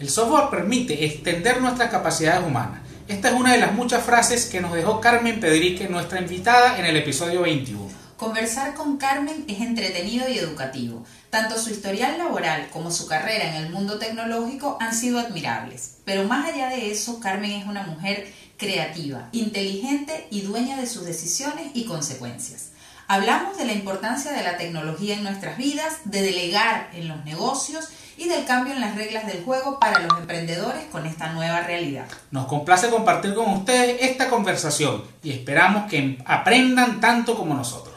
El software permite extender nuestras capacidades humanas. Esta es una de las muchas frases que nos dejó Carmen Pedrique, nuestra invitada, en el episodio 21. Conversar con Carmen es entretenido y educativo. Tanto su historial laboral como su carrera en el mundo tecnológico han sido admirables. Pero más allá de eso, Carmen es una mujer creativa, inteligente y dueña de sus decisiones y consecuencias. Hablamos de la importancia de la tecnología en nuestras vidas, de delegar en los negocios y del cambio en las reglas del juego para los emprendedores con esta nueva realidad. Nos complace compartir con ustedes esta conversación y esperamos que aprendan tanto como nosotros.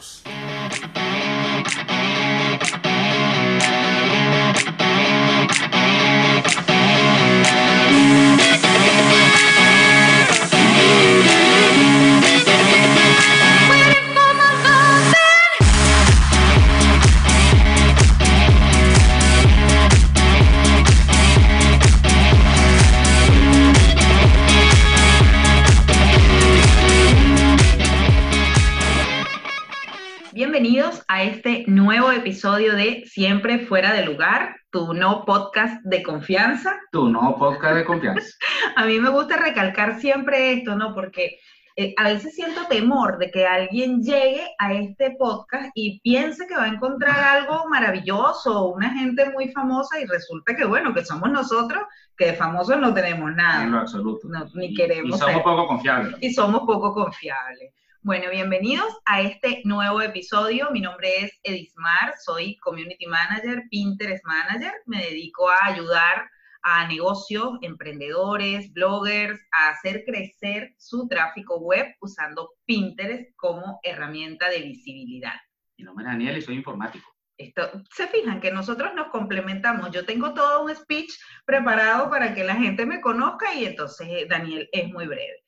A este nuevo episodio de Siempre Fuera de Lugar, tu no podcast de confianza. Tu no podcast de confianza. a mí me gusta recalcar siempre esto, ¿no? Porque eh, a veces siento temor de que alguien llegue a este podcast y piense que va a encontrar algo maravilloso, una gente muy famosa y resulta que, bueno, que somos nosotros, que de famosos no tenemos nada. En lo absoluto. ni queremos. Y somos poco confiables. Y somos poco confiables. Bueno, bienvenidos a este nuevo episodio. Mi nombre es Edismar, soy Community Manager, Pinterest Manager. Me dedico a ayudar a negocios, emprendedores, bloggers a hacer crecer su tráfico web usando Pinterest como herramienta de visibilidad. Mi nombre es Daniel y soy informático. Esto, se fijan que nosotros nos complementamos. Yo tengo todo un speech preparado para que la gente me conozca y entonces eh, Daniel es muy breve.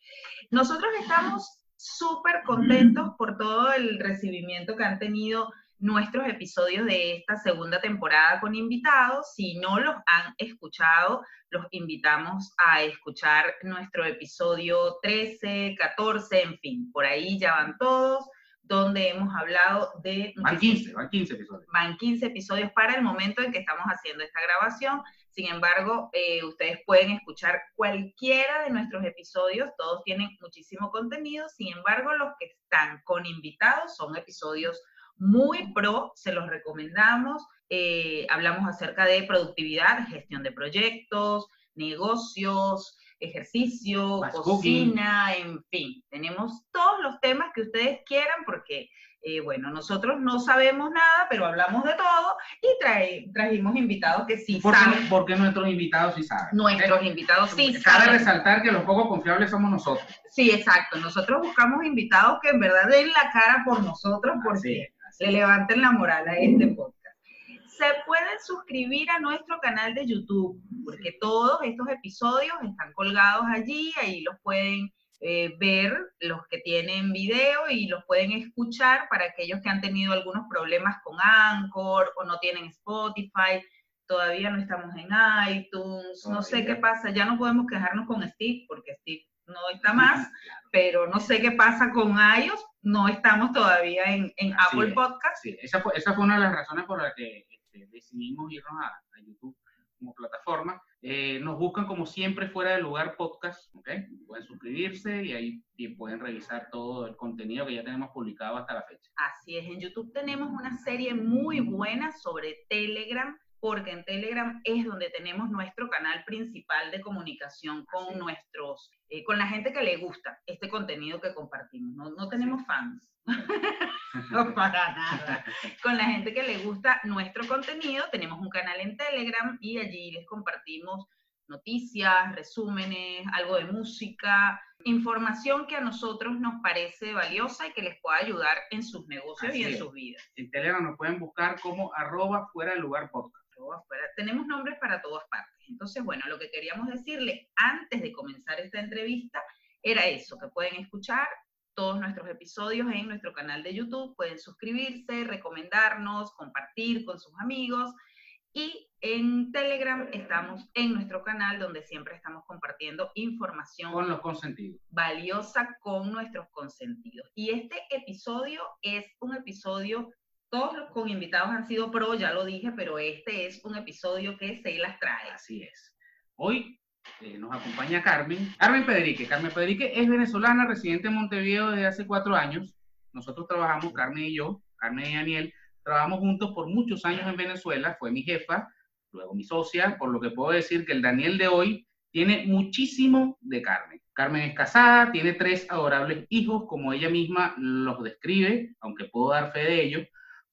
Nosotros estamos súper contentos por todo el recibimiento que han tenido nuestros episodios de esta segunda temporada con invitados. Si no los han escuchado, los invitamos a escuchar nuestro episodio 13, 14, en fin, por ahí ya van todos, donde hemos hablado de... Van 15, van 15 episodios. Van 15 episodios para el momento en que estamos haciendo esta grabación. Sin embargo, eh, ustedes pueden escuchar cualquiera de nuestros episodios, todos tienen muchísimo contenido, sin embargo, los que están con invitados son episodios muy pro, se los recomendamos. Eh, hablamos acerca de productividad, gestión de proyectos, negocios, ejercicio, cocina, en fin, tenemos todos los temas que ustedes quieran porque eh, bueno, nosotros no sabemos nada, pero hablamos de todo y trajimos invitados que sí saben. Porque nuestros invitados sí saben. Nuestros invitados sí saben. Cabe resaltar que los poco confiables somos nosotros. Sí, exacto. Nosotros buscamos invitados que en verdad den la cara por nosotros porque le levanten la moral a este podcast. Se pueden suscribir a nuestro canal de YouTube porque todos estos episodios están colgados allí, ahí los pueden eh, ver los que tienen video y los pueden escuchar para aquellos que han tenido algunos problemas con Anchor o no tienen Spotify, todavía no estamos en iTunes, no sé qué pasa, ya no podemos quejarnos con Steve porque Steve no está más, pero no sé qué pasa con iOS, no estamos todavía en, Apple Podcast. Sí, esa fue, esa fue una de las razones por las que este, decidimos irnos a, a YouTube plataforma eh, nos buscan como siempre fuera del lugar podcast. Pueden suscribirse y ahí pueden revisar todo el contenido que ya tenemos publicado hasta la fecha. Así es, en YouTube tenemos una serie muy buena sobre Telegram, porque en Telegram es donde tenemos nuestro canal principal de comunicación con nuestros, eh, con la gente que le gusta este contenido que compartimos. No, no tenemos fans. no para nada. Con la gente que le gusta nuestro contenido, tenemos un canal en Telegram y allí les compartimos noticias, resúmenes, algo de música, información que a nosotros nos parece valiosa y que les pueda ayudar en sus negocios y en sus vidas. En Telegram nos pueden buscar como arroba fuera del lugar podcast. Tenemos nombres para todas partes. Entonces, bueno, lo que queríamos decirle antes de comenzar esta entrevista era eso, que pueden escuchar todos nuestros episodios en nuestro canal de YouTube. Pueden suscribirse, recomendarnos, compartir con sus amigos. Y en Telegram estamos en nuestro canal donde siempre estamos compartiendo información. Con los consentidos. Valiosa con nuestros consentidos. Y este episodio es un episodio, todos los con invitados han sido pro, ya lo dije, pero este es un episodio que se las trae. Así es. Hoy eh, nos acompaña Carmen, Carmen Pedrique. Carmen Pedrique es venezolana, residente en Montevideo desde hace cuatro años. Nosotros trabajamos, Carmen y yo, Carmen y Daniel, trabajamos juntos por muchos años en Venezuela, fue mi jefa, luego mi socia, por lo que puedo decir que el Daniel de hoy tiene muchísimo de Carmen. Carmen es casada, tiene tres adorables hijos, como ella misma los describe, aunque puedo dar fe de ello.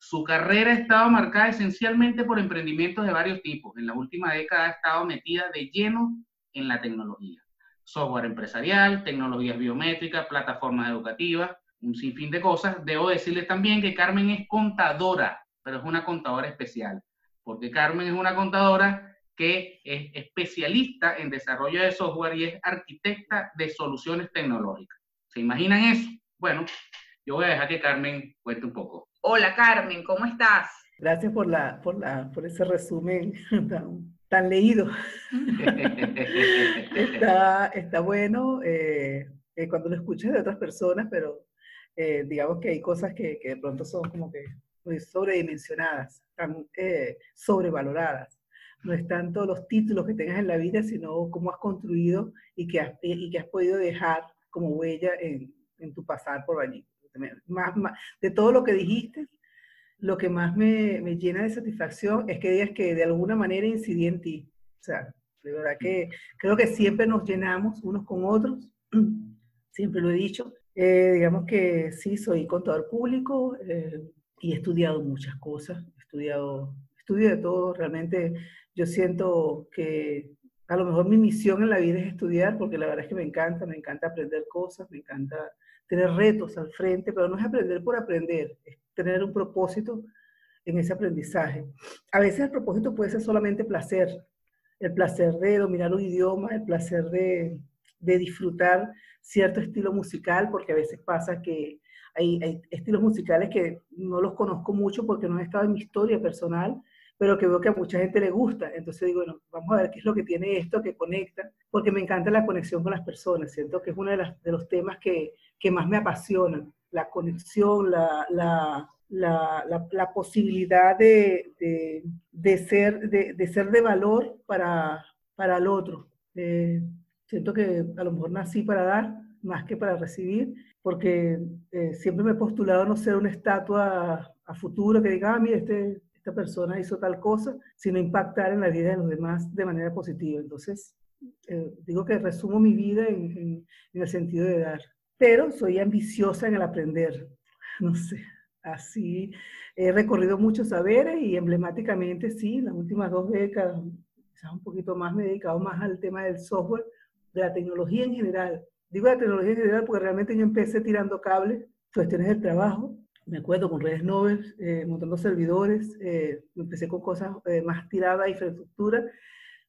Su carrera ha estado marcada esencialmente por emprendimientos de varios tipos. En la última década ha estado metida de lleno en la tecnología. Software empresarial, tecnologías biométricas, plataformas educativas, un sinfín de cosas. Debo decirles también que Carmen es contadora, pero es una contadora especial, porque Carmen es una contadora que es especialista en desarrollo de software y es arquitecta de soluciones tecnológicas. ¿Se imaginan eso? Bueno, yo voy a dejar que Carmen cuente un poco. Hola Carmen, ¿cómo estás? Gracias por, la, por, la, por ese resumen tan, leído. está, está, bueno eh, eh, cuando lo escuchas de otras personas, pero eh, digamos que hay cosas que, que, de pronto son como que muy sobredimensionadas, tan sobrevaloradas no es tanto los títulos que tengas en la vida, sino cómo has construido y que has, y que has podido dejar como huella en, en tu pasar por allí. Más, de todo lo que dijiste, lo que más me, me, llena de satisfacción es que digas que de alguna manera incidí en ti. O sea, de verdad que creo que siempre nos llenamos unos con otros, siempre lo he dicho. Eh, digamos que sí, soy contador público eh, y he estudiado muchas cosas, he estudiado, estudio de todo, realmente yo siento que a lo mejor mi misión en la vida es estudiar, porque la verdad es que me encanta, me encanta aprender cosas, me encanta tener retos al frente, pero no es aprender por aprender, es tener un propósito en ese aprendizaje. A veces el propósito puede ser solamente placer, el placer de dominar un idioma, el placer de, de disfrutar cierto estilo musical, porque a veces pasa que hay, hay, estilos musicales que no los conozco mucho porque no he estado en mi historia personal, pero que veo que a mucha gente le gusta. Entonces digo, bueno, vamos a ver qué es lo que tiene esto que conecta, porque me encanta la conexión con las personas. Siento que es uno de, las, de los temas que, que, más me apasionan, la conexión, la, la, la, la posibilidad de, de, de ser, de, ser de valor para, para el otro. Eh, siento que a lo mejor nací para dar más que para recibir, porque eh, siempre me he postulado no ser una estatua a futuro que diga, ah, mira, este esta persona hizo tal cosa, sino impactar en la vida de los demás de manera positiva. Entonces, eh, digo que resumo mi vida en, en, el sentido de dar, pero soy ambiciosa en el aprender. No sé, así he recorrido muchos saberes y emblemáticamente, sí, las últimas dos décadas, quizás un poquito más, me he dedicado más al tema del software, de la tecnología en general. Digo la tecnología en general porque realmente yo empecé tirando cables, cuestiones del trabajo, me acuerdo con redes nobles, eh, montando servidores, eh, empecé con cosas eh, más tiradas a infraestructura,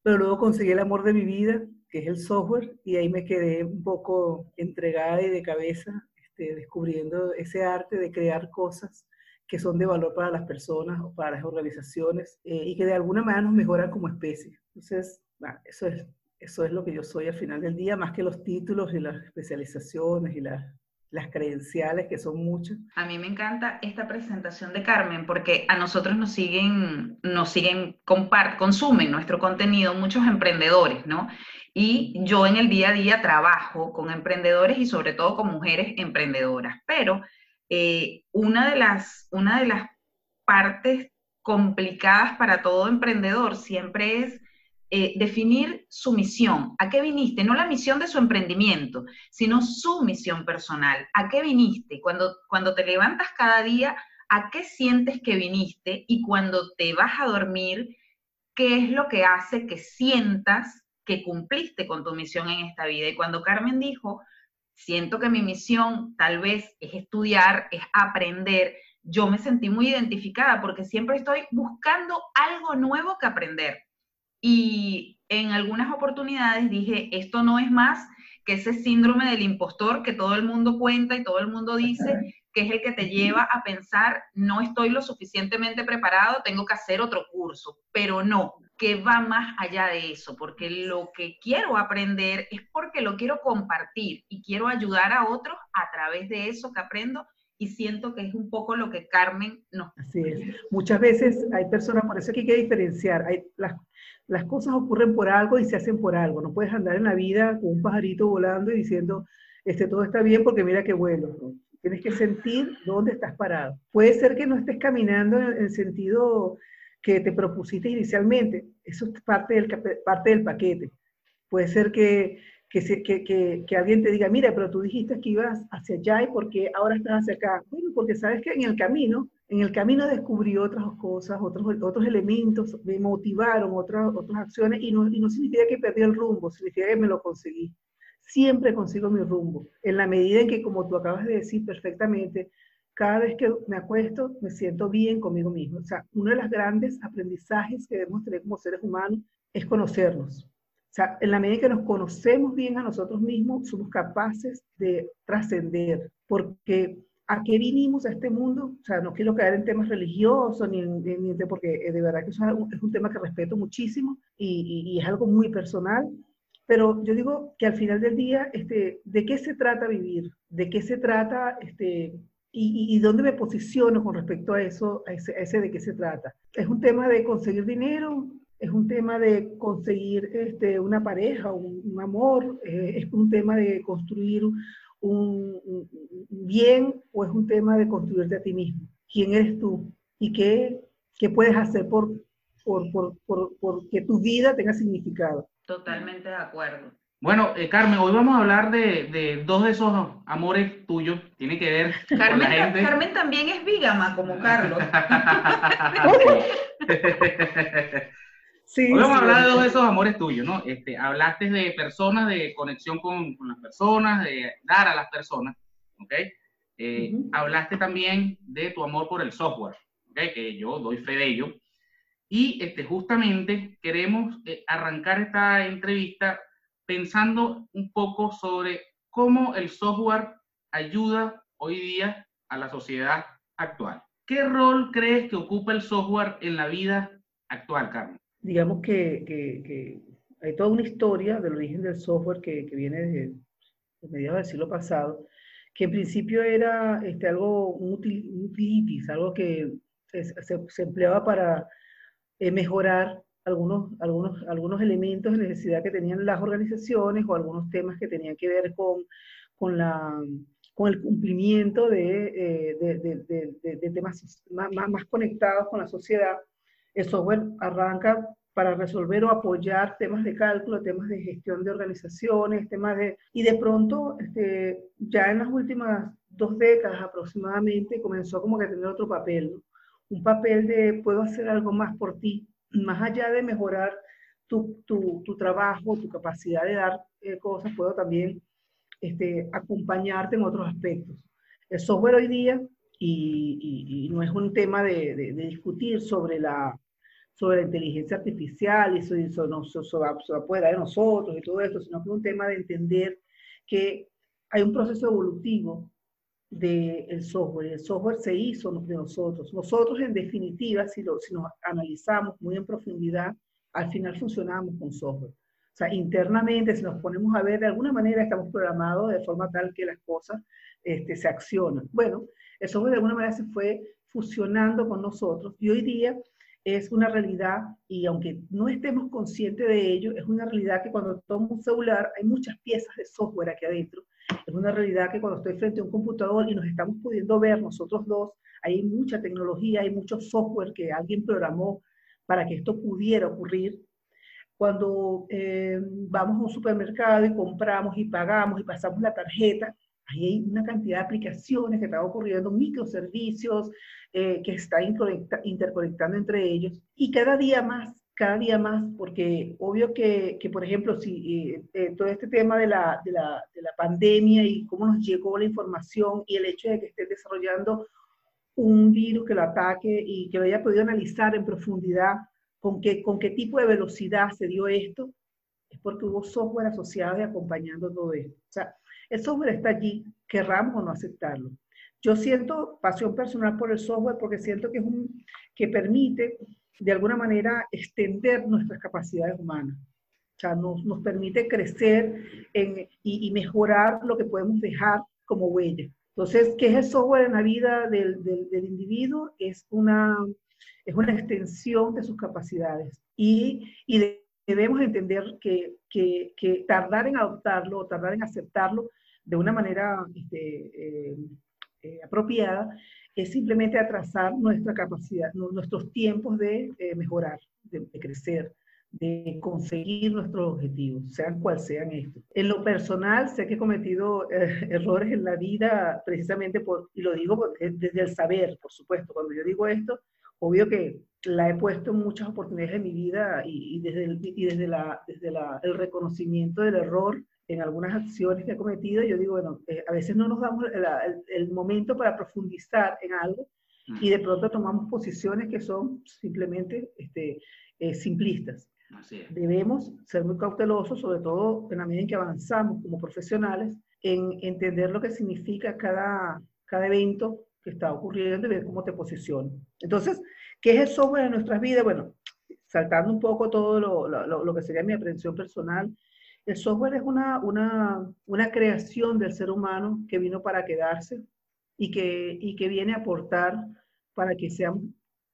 pero luego conseguí el amor de mi vida, que es el software, y ahí me quedé un poco entregada y de cabeza, este, descubriendo ese arte de crear cosas que son de valor para las personas o para las organizaciones y que de alguna manera nos mejoran como especie. Entonces, eso, es, eso es lo que yo soy al final del día, más que los títulos y las especializaciones y las las credenciales, que son muchas. A mí me encanta esta presentación de Carmen porque a nosotros nos siguen, nos siguen, compart, consumen nuestro contenido muchos emprendedores, ¿no? Y yo en el día a día trabajo con emprendedores y sobre todo con mujeres emprendedoras, pero eh, una, de las, una de las partes complicadas para todo emprendedor siempre es eh, definir su misión. ¿A qué viniste? No la misión de su emprendimiento, sino su misión personal. ¿A qué viniste? Cuando, cuando te levantas cada día, ¿a qué sientes que viniste? Y cuando te vas a dormir, ¿qué es lo que hace que sientas que cumpliste con tu misión en esta vida? Y cuando Carmen dijo, siento que mi misión tal vez es estudiar, es aprender, yo me sentí muy identificada porque siempre estoy buscando algo nuevo que aprender y en algunas oportunidades dije, esto no es más que ese síndrome del impostor que todo el mundo cuenta y todo el mundo dice, que es el que te lleva a pensar, no estoy lo suficientemente preparado, tengo que hacer otro curso, pero no, que va más allá de eso, porque lo que quiero aprender es porque lo quiero compartir y quiero ayudar a otros a través de eso que aprendo y siento que es un poco lo que Carmen nos... Así es. Muchas veces hay personas, por eso que hay que diferenciar, hay las las cosas ocurren por algo y se hacen por algo. No puedes andar en la vida con un pajarito volando y diciendo, este, todo está bien porque mira qué vuelo. Tienes que sentir dónde estás parado. Puede ser que no estés caminando en el sentido que te propusiste inicialmente. Eso es parte del, paquete. Puede ser que, que, alguien te diga, mira, pero tú dijiste que ibas hacia allá y porque ahora estás hacia acá. Bueno, porque sabes que en el camino, en el camino descubrí otras cosas, otros, otros elementos, me motivaron otras, otras acciones y no, y no significa que perdí el rumbo, significa que me lo conseguí siempre consigo mi rumbo, en la medida en que, como tú acabas de decir perfectamente, cada vez que me acuesto me siento bien conmigo mismo. O sea, uno de los grandes aprendizajes que debemos tener como seres humanos es conocernos. O sea, en la medida que nos conocemos bien a nosotros mismos, somos capaces de trascender, porque ¿a qué vinimos a este mundo? O sea, no quiero caer en temas religiosos, ni, ni, porque de verdad que eso es un, tema que respeto muchísimo y, y, y es algo muy personal, pero yo digo que al final del día, este, ¿de qué se trata vivir? ¿De qué se trata este, y, y, dónde me posiciono con respecto a eso, a ese, ese, de qué se trata? ¿Es un tema de conseguir dinero? ¿Es un tema de conseguir este, una pareja, un, amor? Eh, ¿Es un tema de construir un, un, bien o es un tema de construirte a ti mismo? ¿Quién eres tú? ¿Y qué, qué puedes hacer por, por, por, por, por que tu vida tenga significado? Totalmente de acuerdo. Bueno, eh, Carmen, hoy vamos a hablar de, de, dos de esos amores tuyos. Tiene que ver Carmen, con la gente. Carmen también es vígama, como Carlos. sí, hoy vamos a hablar de dos de esos amores tuyos, ¿no? Este, hablaste de personas, de conexión con, con las personas, de dar a las personas, ¿ok? Eh, hablaste también de tu amor por el software, ¿ok? Que yo doy fe de ello. Y este, justamente queremos eh, arrancar esta entrevista pensando un poco sobre cómo el software ayuda hoy día a la sociedad actual. ¿Qué rol crees que ocupa el software en la vida actual, Carmen? Digamos que, que, hay toda una historia del origen del software que, que viene desde, mediados del siglo pasado, que en principio era este, algo un algo que se, se empleaba para eh, mejorar algunos, algunos, algunos elementos de necesidad que tenían las organizaciones o algunos temas que tenían que ver con, con, la, con el cumplimiento de, eh, de, de, temas más, más, conectados con la sociedad. El software arranca para resolver o apoyar temas de cálculo, temas de gestión de organizaciones, temas de... Y de pronto, este, ya en las últimas dos décadas aproximadamente, comenzó como que a tener otro papel, un papel de puedo hacer algo más por ti, más allá de mejorar tu, tu, tu trabajo, tu capacidad de dar eh, cosas, puedo también este, acompañarte en otros aspectos. El software hoy día, y, y, no es un tema de, de, discutir sobre la, sobre la inteligencia artificial y va, eso va de nosotros y todo esto, sino que es un tema de entender que hay un proceso evolutivo del software. El software se hizo de nosotros. Nosotros, en definitiva, si, lo, si nos analizamos muy en profundidad, al final funcionamos con software. O sea, internamente, si nos ponemos a ver, de alguna manera estamos programados de forma tal que las cosas este, se accionan. Bueno, el software de alguna manera se fue fusionando con nosotros y hoy día es una realidad y aunque no estemos conscientes de ello, es una realidad que cuando tomo un celular hay muchas piezas de software aquí adentro es una realidad que cuando estoy frente a un computador y nos estamos pudiendo ver nosotros dos, hay mucha tecnología, hay mucho software que alguien programó para que esto pudiera ocurrir. Cuando eh, vamos a un supermercado y compramos y pagamos y pasamos la tarjeta, ahí hay una cantidad de aplicaciones que están ocurriendo, microservicios eh, que están interconectando entre ellos. Y cada día más cada día más, porque obvio que, que por ejemplo, si eh, eh, todo este tema de la, de, la, de la, pandemia y cómo nos llegó la información y el hecho de que estén desarrollando un virus que lo ataque y que lo haya podido analizar en profundidad con qué, con qué tipo de velocidad se dio esto, es porque hubo software asociado y acompañando todo esto. O sea, el software está allí, querramos o no aceptarlo. Yo siento pasión personal por el software porque siento que es un que permite de alguna manera extender nuestras capacidades humanas. O sea, nos, nos permite crecer en, y, mejorar lo que podemos dejar como huella. Entonces, ¿qué es el software en la vida del, del individuo? Es una, es una extensión de sus capacidades. y, y debemos entender que, que, tardar en adoptarlo o tardar en aceptarlo de una manera este, eh, eh, apropiada es simplemente atrasar nuestra capacidad, nuestros tiempos de eh, mejorar, de, crecer, de conseguir nuestros objetivos, sean cuales sean estos. En lo personal, sé que he cometido errores en la vida precisamente por, y lo digo desde el saber, por supuesto, cuando yo digo esto, obvio que la he puesto en muchas oportunidades de mi vida y, desde, el, y desde, la, desde la, el reconocimiento del error en algunas acciones que he cometido, yo digo, bueno, eh, a veces no nos damos el, el, momento para profundizar en algo y de pronto tomamos posiciones que son simplemente este, eh, simplistas. Debemos ser muy cautelosos, sobre todo en la medida en que avanzamos como profesionales, en entender lo que significa cada, cada evento que está ocurriendo y ver cómo te posiciona. Entonces, ¿qué es el software en nuestras vidas? Bueno, saltando un poco todo lo, lo, lo que sería mi aprehensión personal, el software es una, una, una, creación del ser humano que vino para quedarse y que, y que viene a aportar para que, seamos,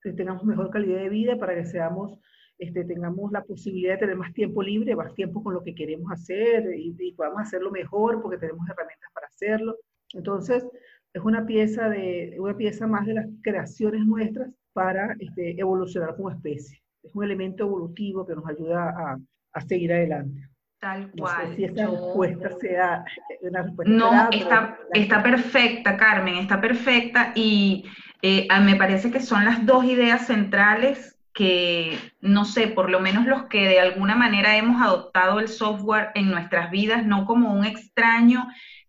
que tengamos mejor calidad de vida, para que seamos, este, tengamos la posibilidad de tener más tiempo libre, más tiempo con lo que queremos hacer y, y podamos hacerlo mejor porque tenemos herramientas para hacerlo. Entonces, es una pieza, de, una pieza más de las creaciones nuestras para este, evolucionar como especie. Es un elemento evolutivo que nos ayuda a, a seguir adelante. Tal cual. No si esta respuesta sea una respuesta. No, está, está perfecta, Carmen, está perfecta y eh, me parece que son las dos ideas centrales que, no sé, por lo menos los que de alguna manera hemos adoptado el software en nuestras vidas, no como un extraño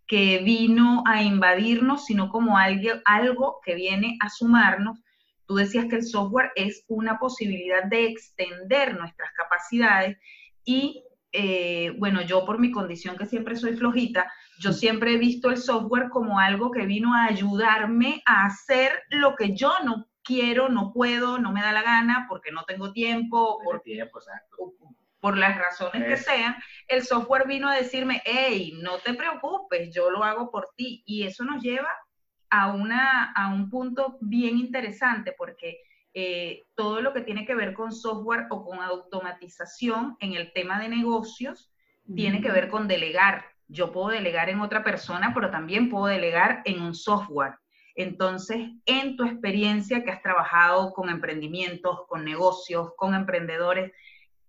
que vino a invadirnos, sino como algo, algo que viene a sumarnos. Tú decías que el software es una posibilidad de extender nuestras capacidades y, eh, bueno, yo por mi condición que siempre soy flojita, yo siempre he visto el software como algo que vino a ayudarme a hacer lo que yo no quiero, no puedo, no me da la gana, porque no tengo tiempo, por, tiempo, exacto por las razones que sean, el software vino a decirme, hey, no te preocupes, yo lo hago por ti. Y eso nos lleva a, una, a un punto bien interesante porque eh, todo lo que tiene que ver con software o con automatización en el tema de negocios tiene que ver con delegar. Yo puedo delegar en otra persona, pero también puedo delegar en un software. Entonces, en tu experiencia que has trabajado con emprendimientos, con negocios, con emprendedores,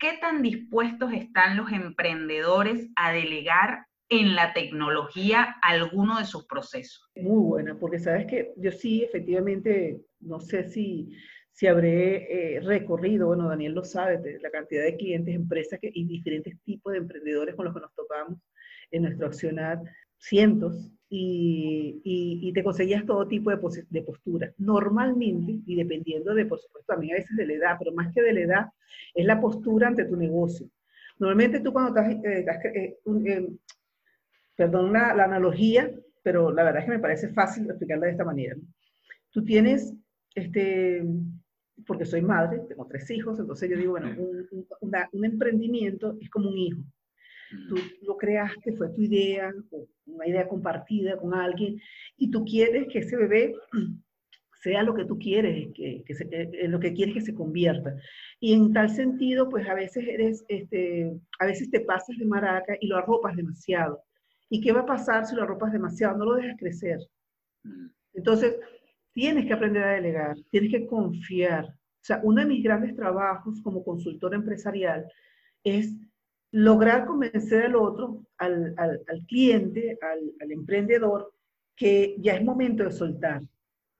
¿qué tan dispuestos están los emprendedores a delegar en la tecnología alguno de sus procesos? Muy buena, porque sabes que yo sí, efectivamente, no sé si, si habré eh, recorrido, bueno, Daniel lo sabe, la cantidad de clientes, empresas y diferentes tipos de emprendedores con los que nos topamos en nuestro accionar, cientos, y, y, te conseguías todo tipo de, de posturas. Normalmente, y dependiendo de, por supuesto, también a veces de la edad, pero más que de la edad, es la postura ante tu negocio. Normalmente tú cuando estás, eh, eh, eh, perdón la, la, analogía, pero la verdad es que me parece fácil explicarla de esta manera. Tú tienes, este, porque soy madre, tengo tres hijos, entonces yo digo, bueno, un, un emprendimiento es como un hijo tú lo creaste, fue tu idea, una idea compartida con alguien, y tú quieres que ese bebé sea lo que tú quieres, que, que eh, lo que quieres que se convierta. Y en tal sentido, pues a veces eres, este, a veces te pasas de maraca y lo arropas demasiado. ¿Y qué va a pasar si lo arropas demasiado? No lo dejas crecer. Entonces, tienes que aprender a delegar, tienes que confiar. O sea, uno de mis grandes trabajos como consultor empresarial es lograr convencer al otro, al, cliente, al, emprendedor, que ya es momento de soltar,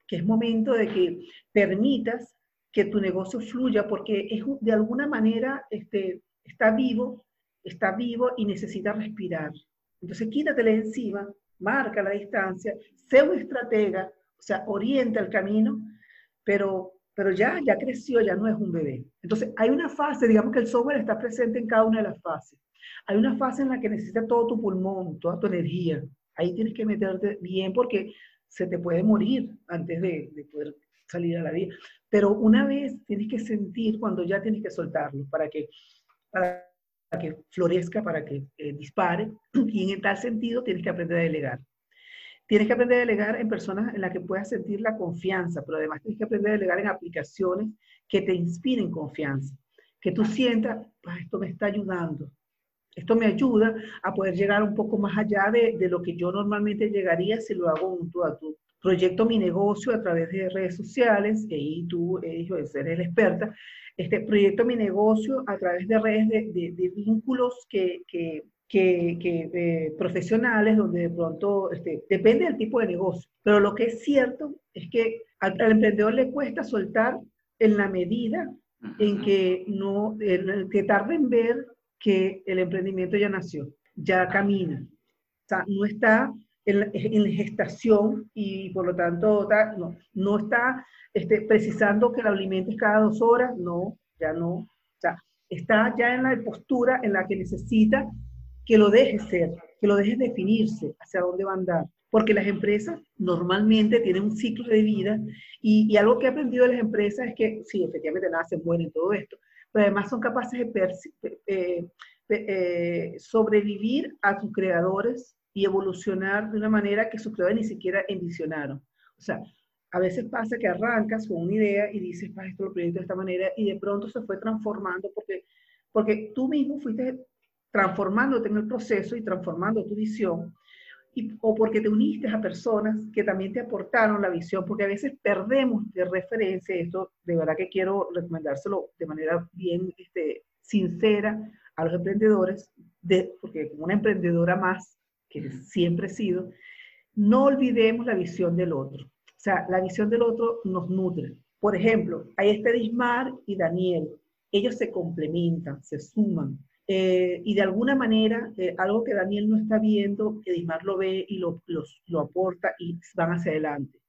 que es momento de que permitas que tu negocio fluya, porque es, de alguna manera este, está vivo, está vivo y necesita respirar. Entonces quítatele encima, marca la distancia, sé un estratega, o sea, orienta el camino, pero pero ya, ya creció, ya no es un bebé. Entonces, hay una fase, digamos que el software está presente en cada una de las fases. Hay una fase en la que necesitas todo tu pulmón, toda tu energía. Ahí tienes que meterte bien porque se te puede morir antes de, de poder salir a la vida. Pero una vez tienes que sentir cuando ya tienes que soltarlo para que, para que florezca, para que eh, dispare. Y en tal sentido tienes que aprender a delegar. Tienes que aprender a delegar en personas en las que puedas sentir la confianza, pero además tienes que aprender a delegar en aplicaciones que te inspiren confianza. que tú sientas, ah, esto me está ayudando. Esto me ayuda a poder llegar un poco más allá de, de lo que yo normalmente llegaría si lo hago un tú a tú. Proyecto mi negocio a través de redes sociales, y ahí tú eh, eres la experta. Este, proyecto mi negocio a través de redes de, de, vínculos que, que, que, eh, profesionales, donde de pronto este, depende del tipo de negocio. Pero lo que es cierto es que al, al emprendedor le cuesta soltar en la medida en que no, que tarde en ver que el emprendimiento ya nació, ya camina. O sea, no está en, en gestación y por lo tanto no, no está este, precisando que lo alimentes cada dos horas, no, ya no. O sea, está ya en la postura en la que necesita que lo dejes ser, que lo dejes definirse hacia dónde va a andar. Porque las empresas normalmente tienen un ciclo de vida y, algo que he aprendido de las empresas es que, sí, efectivamente nacen, buenas en todo esto, pero además son capaces de eh, sobrevivir a sus creadores y evolucionar de una manera que sus creadores ni siquiera envisionaron. O sea, a veces pasa que arrancas con una idea y dices, para esto lo proyecto de esta manera y de pronto se fue transformando porque, porque tú mismo fuiste transformándote en el proceso y transformando tu visión o porque te uniste a personas que también te aportaron la visión, porque a veces perdemos de referencia, esto de verdad que quiero recomendárselo de manera bien este, sincera a los emprendedores, de, porque como una emprendedora más, que siempre he sido, no olvidemos la visión del otro. O sea, la visión del otro nos nutre. Por ejemplo, ahí está Dismar y Daniel. Ellos se complementan, se suman. Eh, y de alguna manera, eh, algo que Daniel no está viendo, Edismar lo ve y lo, lo aporta y van hacia adelante.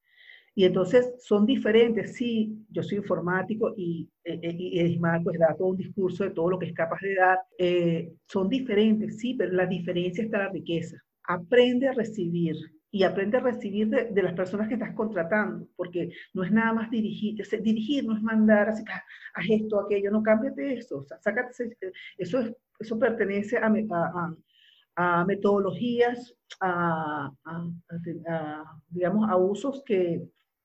Y entonces son diferentes, sí, yo soy informático y, eh, y Edismar pues da todo un discurso de todo lo que es capaz de dar. son diferentes, sí, pero la diferencia está la riqueza. Aprende a recibir, y aprende a recibir de, las personas que estás contratando, porque no es nada más dirigir, dirigir no es mandar así, ah, haz esto, aquello, no cámbiate eso, o sea, sácate, eso, es, eso pertenece a, a, a metodologías, a, digamos, a usos que,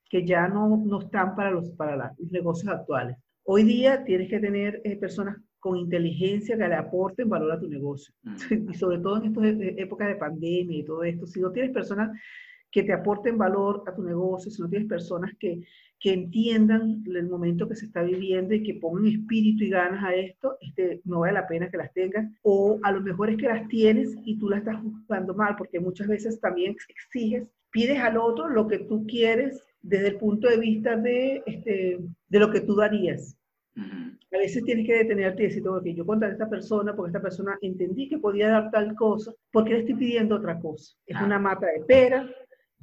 que ya no, no, están para los, para los negocios actuales. Hoy día tienes que tener eh, personas con inteligencia que le aporten valor a tu negocio. Mm. Y sobre todo en estas e, e, épocas de pandemia y todo esto, si no tienes personas que te aporten valor a tu negocio, si no tienes personas que, que entiendan el momento que se está viviendo y que pongan espíritu y ganas a esto, este, no vale la pena que las tengas. O a lo mejor es que las tienes y tú las estás jugando mal, porque muchas veces también exiges, pides al otro lo que tú quieres desde el punto de vista de, este, de lo que tú darías. A veces tienes que detenerte y decir, que yo contra esta persona, porque esta persona entendí que podía dar tal cosa, porque le estoy pidiendo otra cosa. Es una mata de pera,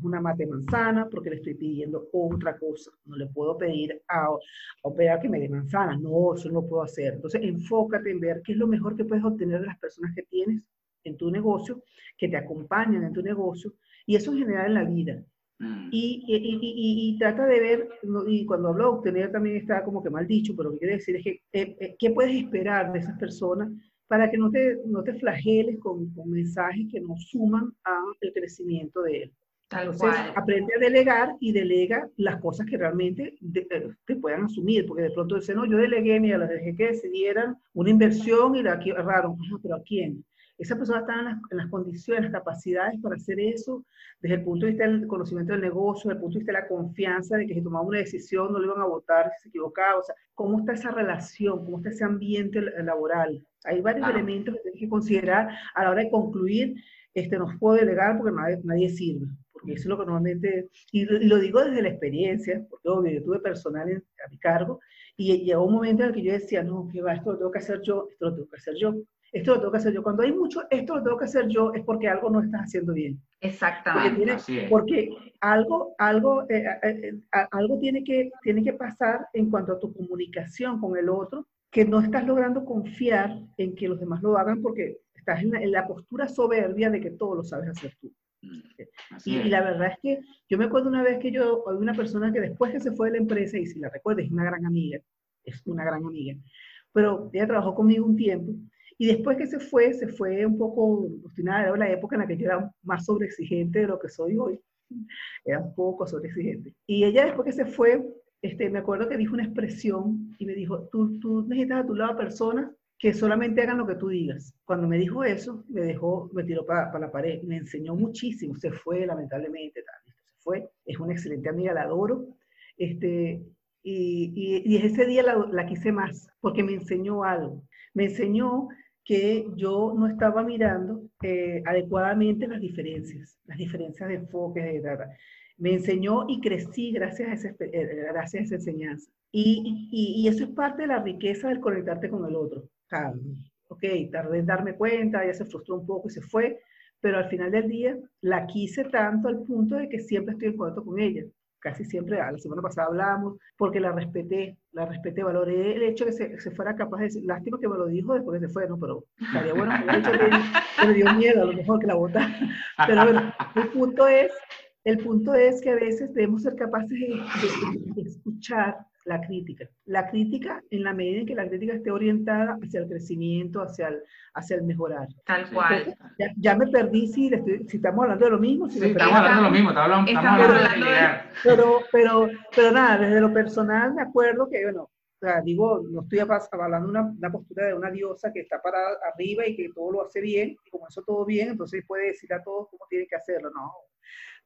una mata de manzana, porque le estoy pidiendo otra cosa. No le puedo pedir a, a que me dé manzana, no, eso no puedo hacer. Entonces, enfócate en ver qué es lo mejor que puedes obtener de las personas que tienes en tu negocio, que te acompañan en tu negocio, y eso en general en la vida. Mm. Y, y, y, trata de ver, y cuando hablo de obtener también está como que mal dicho, pero lo que quiere decir es que, eh, eh, ¿qué puedes esperar de esas personas para que no te, no te flageles con, con mensajes que no suman al crecimiento de él? Entonces, aprende a delegar y delega las cosas que realmente eh, te puedan asumir, porque de pronto dice, no, yo delegué, mira, las dejé que decidieran una inversión y la raro, pero ¿a quién? Esa persona está en las, en las, condiciones, las capacidades para hacer eso desde el punto de vista del conocimiento del negocio, desde el punto de vista de la confianza de que si tomaba una decisión no le iban a votar si se equivocaba. O sea, ¿cómo está esa relación? ¿Cómo está ese ambiente laboral? Hay varios elementos que tienes que considerar a la hora de concluir. Este, no puedo delegar porque nadie, nadie sirve. Porque eso es lo que normalmente, y lo, digo desde la experiencia, porque obvio, yo tuve personal a mi cargo, y llegó un momento en el que yo decía, no, que va, esto lo tengo que hacer yo, esto lo tengo que hacer yo esto lo tengo que hacer yo. Cuando hay mucho, esto lo tengo que hacer yo, es porque algo no estás haciendo bien. Exactamente. Porque, algo, algo, eh, eh, eh, algo tiene, que, tiene que pasar en cuanto a tu comunicación con el otro, que no estás logrando confiar en que los demás lo hagan porque estás en la, postura soberbia de que todo lo sabes hacer tú. Mm, y, y, la verdad es que yo me acuerdo una vez que yo, hay una persona que después que se fue de la empresa, y si la recuerdas, es una gran amiga, es una gran amiga, pero ella trabajó conmigo un tiempo, y después que se fue, se fue un poco obstinada, era la época en la que yo era más sobreexigente de lo que soy hoy. Era un poco sobreexigente. Y ella después que se fue, este, me acuerdo que dijo una expresión y me dijo, tú, tú necesitas a tu lado personas que solamente hagan lo que tú digas. Cuando me dijo eso, me dejó, me tiró para la pared, me enseñó muchísimo, se fue lamentablemente, se fue, es una excelente amiga, la adoro, este, y, y, ese día la, la, quise más, porque me enseñó algo, me enseñó que yo no estaba mirando eh, adecuadamente las diferencias, las diferencias de enfoque, de, me enseñó y crecí gracias a, ese, eh, gracias a esa enseñanza. Y, y, y, eso es parte de la riqueza del conectarte con el otro ok, tardé en darme cuenta, ella se frustró un poco y se fue, pero al final del día la quise tanto al punto de que siempre estoy en contacto con ella. Casi siempre, la semana pasada hablamos, porque la respeté, la respeté, valoré el hecho de que se, fuera capaz de decir, lástima que me lo dijo después que se fue, ¿no? Pero estaría bueno hecho que me dio miedo, a lo mejor que la bota. Pero bueno, el punto es, el punto es que a veces debemos ser capaces de escuchar la crítica. La crítica en la medida en que la crítica esté orientada hacia el crecimiento, hacia el, hacia el mejorar. Tal cual. Ya, me perdí si, si, estamos hablando de lo mismo. sí, estamos hablando de lo mismo, estamos, hablando, de pero, pero, pero nada, desde lo personal me acuerdo que, bueno, digo, no estoy hablando de una, una, postura de una diosa que está parada arriba y que todo lo hace bien, y como eso todo bien, entonces puede decir a todos cómo tienen que hacerlo. No,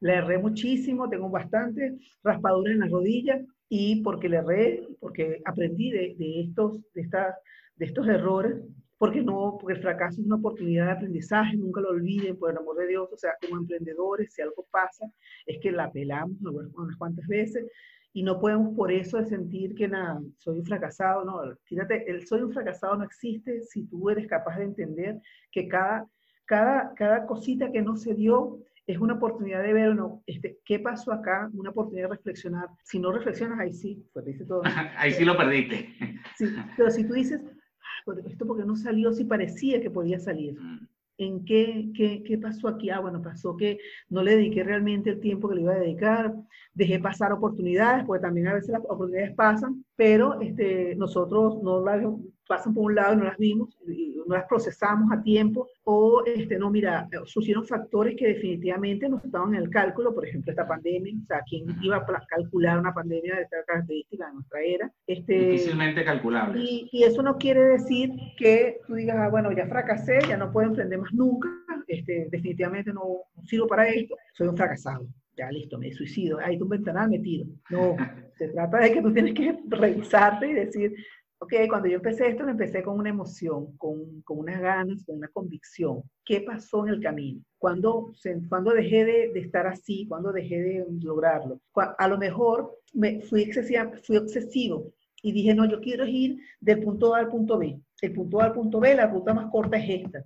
le erré muchísimo, tengo bastante raspaduras en las rodillas, y porque le erré, porque aprendí de, estos, de, esta, de estos errores, porque no, porque el fracaso es una oportunidad de aprendizaje, nunca lo olviden, por el amor de Dios, o sea, como emprendedores, si algo pasa, es que la pelamos unas cuantas veces y no podemos por eso sentir que nada, soy un fracasado, no, fíjate, el soy un fracasado no existe si tú eres capaz de entender que cada, cada, cada cosita que no se dio es una oportunidad de ver, no, este, ¿qué pasó acá? Una oportunidad de reflexionar. Si no reflexionas, ahí sí, pues dice todo. ahí sí lo perdiste. sí, pero si tú dices, ah, esto porque no salió, si parecía que podía salir. Mm. ¿En qué, qué, qué, pasó aquí? Ah, bueno, pasó que no le dediqué realmente el tiempo que le iba a dedicar, dejé pasar oportunidades, porque también a veces las oportunidades pasan, pero este, nosotros no las pasan por un lado y no las vimos, y no las procesamos a tiempo, o este, no, mira, surgieron factores que definitivamente no estaban en el cálculo, por ejemplo, esta pandemia, o sea, ¿quién iba a calcular una pandemia de esta característica en nuestra era? Este, Difícilmente calculable. Y, y, eso no quiere decir que tú digas, ah, bueno, ya fracasé, ya no puedo emprender más nunca, este, definitivamente no, no sirvo para esto, soy un fracasado ya listo, me suicido, ahí tu ventanal me tiro. No, se trata de que tú tienes que revisarte y decir, Ok, cuando yo empecé esto, lo empecé con una emoción, con, con unas ganas, con una convicción. ¿Qué pasó en el camino? ¿Cuándo, cuando dejé de, de, estar así? ¿Cuándo dejé de lograrlo? A lo mejor me fui, excesiva, fui obsesivo y dije, no, yo quiero ir del punto A al punto B. El punto A al punto B, la ruta más corta es esta.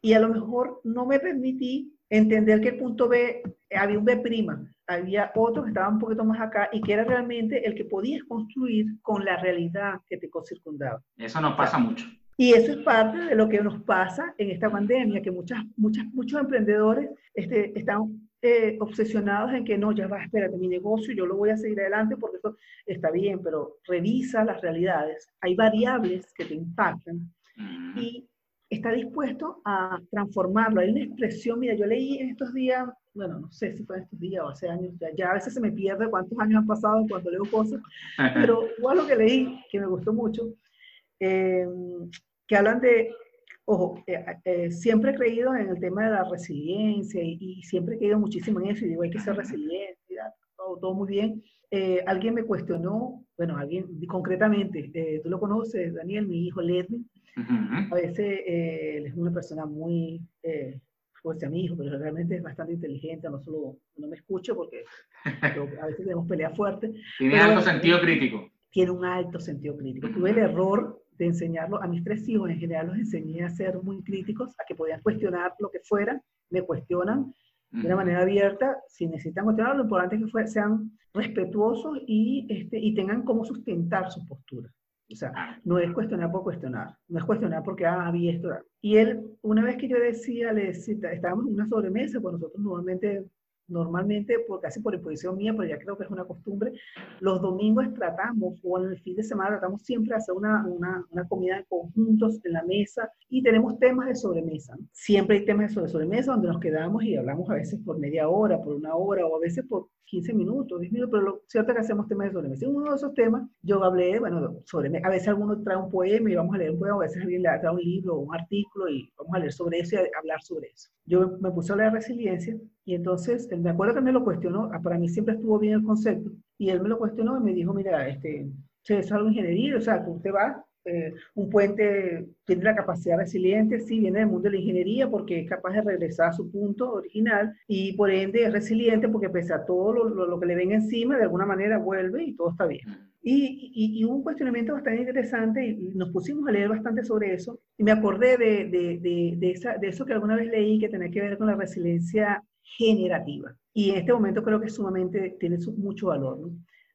Y a lo mejor no me permití entender que el punto B había un B', había otro que estaba un poquito más acá y que era realmente el que podías construir con la realidad que te circundaba. Eso nos pasa mucho. Y eso es parte de lo que nos pasa en esta pandemia, que muchas, muchas, muchos emprendedores este, están eh, obsesionados en que no, ya va, espérate, mi negocio, yo lo voy a seguir adelante porque eso está bien, pero revisa las realidades. Hay variables que te impactan y está dispuesto a transformarlo. Hay una expresión, mira, yo leí en estos días, bueno, no sé si fue en estos días o hace años, ya, a veces se me pierde cuántos años han pasado cuando leo cosas, pero igual lo que leí, que me gustó mucho, eh, que hablan de, ojo, eh, eh, siempre he creído en el tema de la resiliencia y, siempre he creído muchísimo en eso y digo, hay que ser resiliente, todo, todo muy bien. alguien me cuestionó, bueno, alguien concretamente, tú lo conoces, Daniel, mi hijo Ledwin, a veces él es una persona muy, eh, pues a mi hijo, pero realmente es bastante inteligente, no solo no me escucho porque a veces tenemos pelea fuerte. Tiene alto sentido crítico. Tiene un alto sentido crítico. Tuve el error de enseñarlo a mis tres hijos, en general los enseñé a ser muy críticos, a que podían cuestionar lo que fuera, me cuestionan de una manera abierta, si necesitan cuestionar, lo importante es que sean respetuosos y, este, y tengan cómo sustentar su postura. O sea, no es cuestionar por cuestionar, no es cuestionar porque ah, había esto. Y él, una vez que yo decía, le decía, estábamos en una sobremesa, pues nosotros normalmente normalmente, por, casi por imposición mía, pero ya creo que es una costumbre, los domingos tratamos, o en el fin de semana tratamos siempre hacer una, una, una comida en conjuntos en la mesa y tenemos temas de sobremesa. Siempre hay temas de sobre, sobremesa donde nos quedamos y hablamos a veces por media hora, por una hora o a veces por 15 minutos, 10 minutos, pero lo cierto es que hacemos temas de sobremesa. Y uno de esos temas, yo hablé, bueno, sobre, a veces alguno trae un poema y vamos a leer un poema, a veces alguien le trae un libro o un artículo y vamos a leer sobre eso y a hablar sobre eso. Yo me puse a hablar de resiliencia y entonces, me acuerdo que me lo cuestionó, ah, para mí siempre estuvo bien el concepto, y él me lo cuestionó y me dijo, mira, este, es algo ingeniería, o sea, que usted va eh, un puente tiene la capacidad resiliente, sí, viene del mundo de la ingeniería porque es capaz de regresar a su punto original y por ende es resiliente porque pese a todo lo, lo, que le venga encima, de alguna manera vuelve y todo está bien. Y, y, y, un cuestionamiento bastante interesante y nos pusimos a leer bastante sobre eso y me acordé de, de, de, de, esa, de eso que alguna vez leí que tenía que ver con la resiliencia generativa. Y en este momento creo que sumamente tiene mucho valor. ¿no?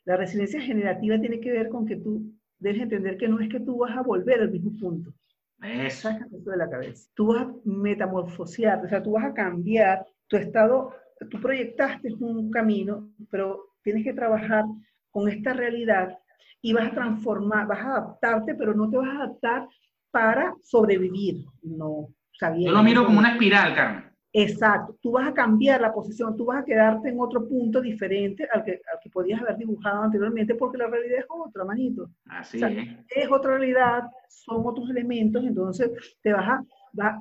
La resiliencia generativa tiene que ver con que tú debes entender que no es que tú vas a volver al mismo punto. Eso. de la cabeza. Tú vas a metamorfosear, o sea, tú vas a cambiar tu estado, tú proyectaste un camino, pero tienes que trabajar con esta realidad y vas a transformar, vas a adaptarte, pero no te vas a adaptar para sobrevivir, no. Yo lo miro como una espiral, Carmen. Exacto, tú vas a cambiar la posición, tú vas a quedarte en otro punto diferente al que, al que podías haber dibujado anteriormente porque la realidad es otra, manito. Así es. Es otra realidad, son otros elementos, entonces te vas a,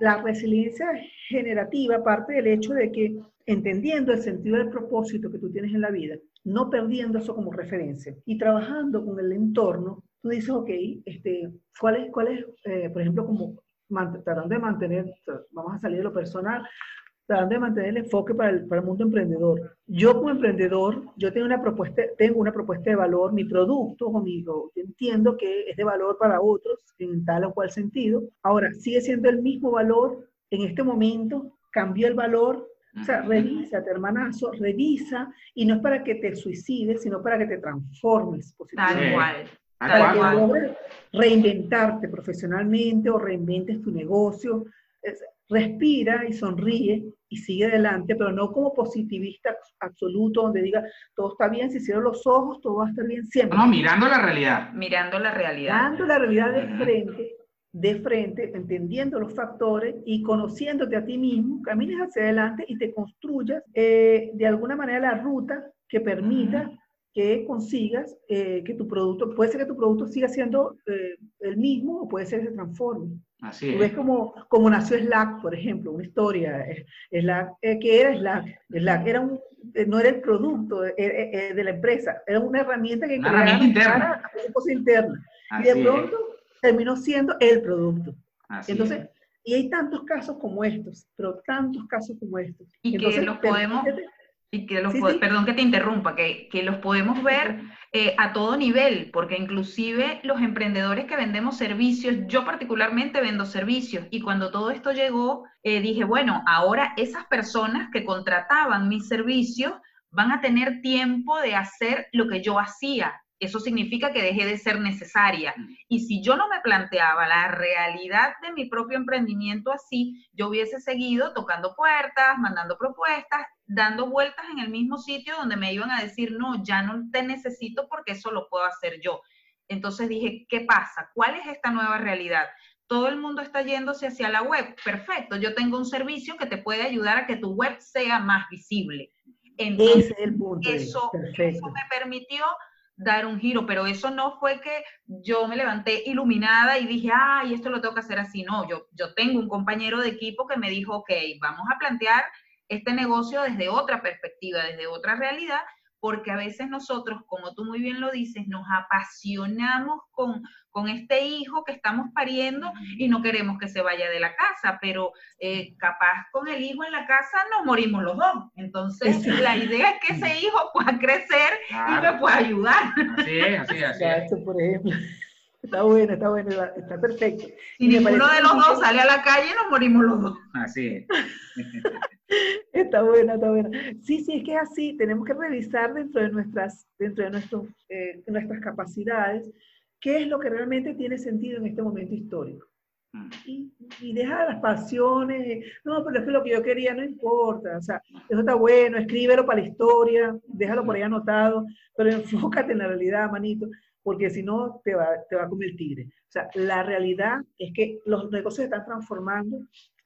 la resiliencia generativa parte del hecho de que entendiendo el sentido del propósito que tú tienes en la vida, no perdiendo eso como referencia y trabajando con el entorno, tú dices, ok, este, ¿cuál es, cuál es eh, por ejemplo, como tratando de mantener, vamos a salir de lo personal, tratando de mantener el enfoque para el, para el mundo emprendedor. Yo como emprendedor, yo tengo una propuesta, tengo una propuesta de valor, mi producto conmigo, entiendo que es de valor para otros en tal o cual sentido. Ahora, sigue siendo el mismo valor en este momento, cambió el valor, o sea, revisa, hermanazo, revisa, y no es para que te suicides, sino para que te transformes positivamente. Tal cual. Para que logres reinventarte profesionalmente o reinventes tu negocio. respira y sonríe y sigue adelante, pero no como positivista absoluto, donde diga, todo está bien, si cierro los ojos, todo va a estar bien siempre. No, mirando la realidad. Mirando la realidad. Mirando la realidad de frente, de frente, entendiendo los factores y conociéndote a ti mismo, camines hacia adelante y te construyas eh, de alguna manera la ruta que permita que consigas eh, que tu producto, puede ser que tu producto siga siendo eh, el mismo o puede ser que se transforme. Así es. ves como, como nació Slack, por ejemplo, una historia. Slack, eh, ¿Qué era Slack? Slack era un, no era el producto de, la empresa, era una herramienta que una herramienta interna. cosa interna. y de pronto terminó siendo el producto. Así Entonces, y hay tantos casos como estos, pero tantos casos como estos. Y Entonces, que los podemos y que los, perdón que te interrumpa, que, que los podemos ver eh, a todo nivel, porque inclusive los emprendedores que vendemos servicios, yo particularmente vendo servicios, y cuando todo esto llegó, eh, dije, bueno, ahora esas personas que contrataban mis servicios van a tener tiempo de hacer lo que yo hacía, eso significa que dejé de ser necesaria. Mm. Y si yo no me planteaba la realidad de mi propio emprendimiento así, yo hubiese seguido tocando puertas, mandando propuestas, dando vueltas en el mismo sitio donde me iban a decir, no, ya no te necesito porque eso lo puedo hacer yo. Entonces dije, ¿qué pasa? ¿Cuál es esta nueva realidad? Todo el mundo está yéndose hacia la web. Perfecto, yo tengo un servicio que te puede ayudar a que tu web sea más visible. Entonces, el punto eso, eso me permitió dar un giro, pero eso no fue que yo me levanté iluminada y dije, ay, esto lo tengo que hacer así. No, yo, yo tengo un compañero de equipo que me dijo, ok, vamos a plantear este negocio desde otra perspectiva, desde otra realidad, porque a veces nosotros, como tú muy bien lo dices, nos apasionamos con, con este hijo que estamos pariendo y no queremos que se vaya de la casa, pero eh, capaz con el hijo en la casa nos morimos los dos. Entonces, la idea es que ese hijo pueda crecer y me pueda ayudar. Así es, así es. Así por ejemplo. Está bueno, está bueno, está perfecto. Y, ninguno de los dos sale a la calle y nos morimos los dos. Así es. Está buena, está buena. Sí, sí, es que es así. Tenemos que revisar dentro de nuestras, dentro de nuestros, eh, nuestras capacidades qué es lo que realmente tiene sentido en este momento histórico. Mm. Y, y, deja las pasiones, no, pero es que lo que yo quería no importa, o sea, eso está bueno, escríbelo para la historia, déjalo por ahí anotado, pero enfócate en la realidad, manito, porque si no te va, te va a comer el tigre. O sea, la realidad es que los negocios se están transformando,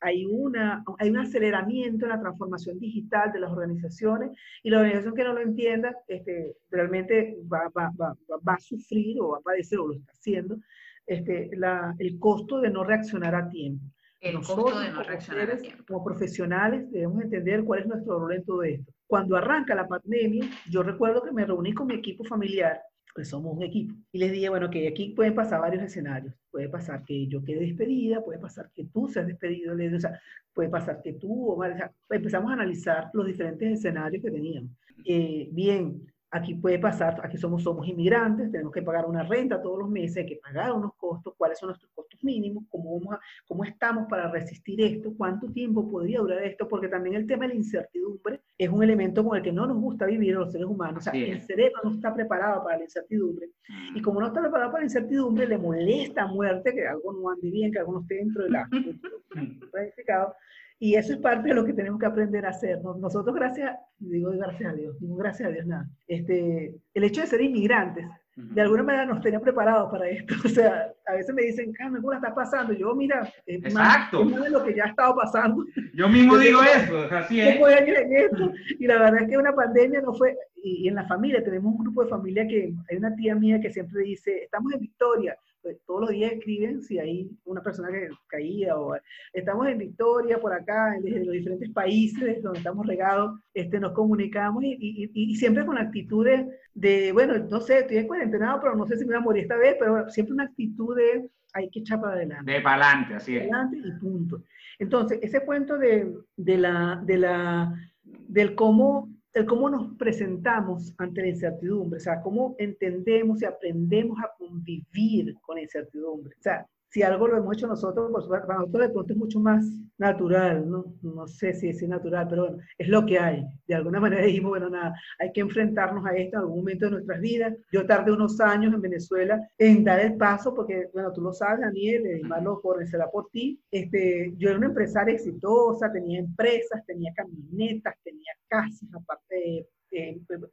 hay, una, hay un aceleramiento en la transformación digital de las organizaciones y la organización que no lo entienda este, realmente va, va, va, va a sufrir o va a padecer o lo está haciendo este, la, el costo de no reaccionar a tiempo. El costo de no reaccionar a tiempo. Como profesionales debemos entender cuál es nuestro rol en todo esto. Cuando arranca la pandemia, yo recuerdo que me reuní con mi equipo familiar, pues somos un equipo, y les dije, bueno, que aquí pueden pasar varios escenarios. Puede pasar que yo quede despedida, puede pasar que tú seas despedido, o sea, puede pasar que tú, o, sea, empezamos a analizar los diferentes escenarios que teníamos. Eh, bien, Aquí puede pasar, aquí somos, somos inmigrantes, tenemos que pagar una renta todos los meses, hay que pagar unos costos, cuáles son nuestros costos mínimos, cómo, vamos cómo estamos para resistir esto, cuánto tiempo podría durar esto, porque también el tema de la incertidumbre es un elemento con el que no nos gusta vivir los seres humanos. O sea, el cerebro no está preparado para la incertidumbre. Y como no está preparado para la incertidumbre, le molesta a muerte que algo no ande bien, que algo no esté dentro de la planificado. Y eso es parte de lo que tenemos que aprender a hacer. Nosotros, gracias, digo gracias a Dios, digo gracias a Dios nada, este, el hecho de ser inmigrantes, de alguna manera nos tenía preparados para esto. O sea, a veces me dicen, Carmen, ¿cómo está pasando? Yo, mira, es más, de lo que ya ha estado pasando. Yo mismo digo eso, así es. en esto, y la verdad es que una pandemia no fue, y, y en la familia, tenemos un grupo de familia que, hay una tía mía que siempre dice, estamos en Victoria, todos los días escriben si hay una persona que caía o estamos en Victoria por acá, desde los diferentes países donde estamos regados, este, nos comunicamos y, y, y siempre con actitudes de, bueno, no sé, estoy en cuarentena, pero no sé si me voy a morir esta vez, pero siempre una actitud de hay que echar para adelante. De para adelante, así es. Adelante y punto. Entonces, ese cuento de, de la, de la, del cómo el cómo nos presentamos ante la incertidumbre, o sea, cómo entendemos y aprendemos a convivir con la incertidumbre. O sea, si algo lo hemos hecho nosotros, pues para nosotros de pronto es mucho más natural, ¿no? No sé si es natural, pero bueno, es lo que hay. De alguna manera dijimos, bueno, nada, hay que enfrentarnos a esto en algún momento de nuestras vidas. Yo tardé unos años en Venezuela en dar el paso, porque, bueno, tú lo sabes, Daniel, y más lo será por ti. Este, yo era una empresaria exitosa, tenía empresas, tenía camionetas, tenía casas,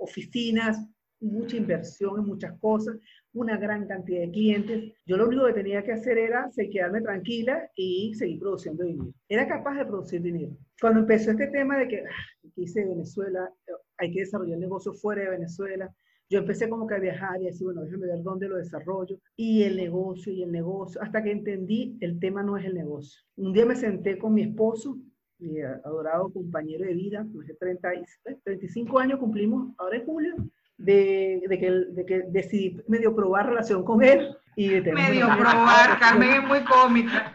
oficinas, mucha inversión en muchas cosas, una gran cantidad de clientes. Yo lo único que tenía que hacer era quedarme tranquila y seguir produciendo dinero. Era capaz de producir dinero. Cuando empezó este tema de que ah, hice Venezuela, hay que desarrollar el negocio fuera de Venezuela, yo empecé como que a viajar y así, bueno, déjame ver dónde lo desarrollo. Y el negocio y el negocio, hasta que entendí, el tema no es el negocio. Un día me senté con mi esposo, mi adorado compañero de vida, hace 30, 35 años cumplimos, ahora es julio, de, de, que, de que decidí medio probar relación con él. Y medio probar, Carmen es muy cómica.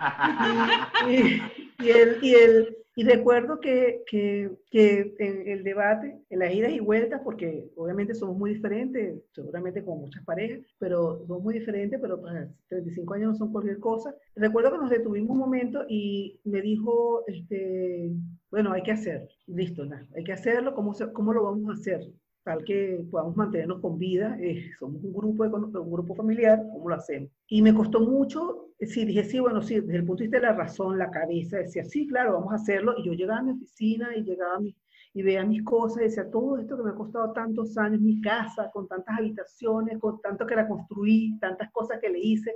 Y, y, él, y, él, y recuerdo que, que, que, en el debate, en las idas y vueltas, porque obviamente somos muy diferentes, seguramente con muchas parejas, pero somos muy diferentes, pero pues, 35 años no son cualquier cosa. Recuerdo que nos detuvimos un momento y me dijo, este, bueno, hay que hacerlo, listo, nada, hay que hacerlo, ¿cómo, cómo lo vamos a hacer? Tal que podamos mantenernos con vida. Eh, somos un grupo, de, un grupo familiar, ¿cómo lo hacemos? Y me costó mucho, eh, sí, dije, sí, bueno, sí, desde el punto de vista de la razón, la cabeza, decía, sí, claro, vamos a hacerlo. Y yo llegaba a mi oficina y llegaba a mi, y veía mis cosas y decía, todo esto que me ha costado tantos años, mi casa, con tantas habitaciones, con tanto que la construí, tantas cosas que le hice,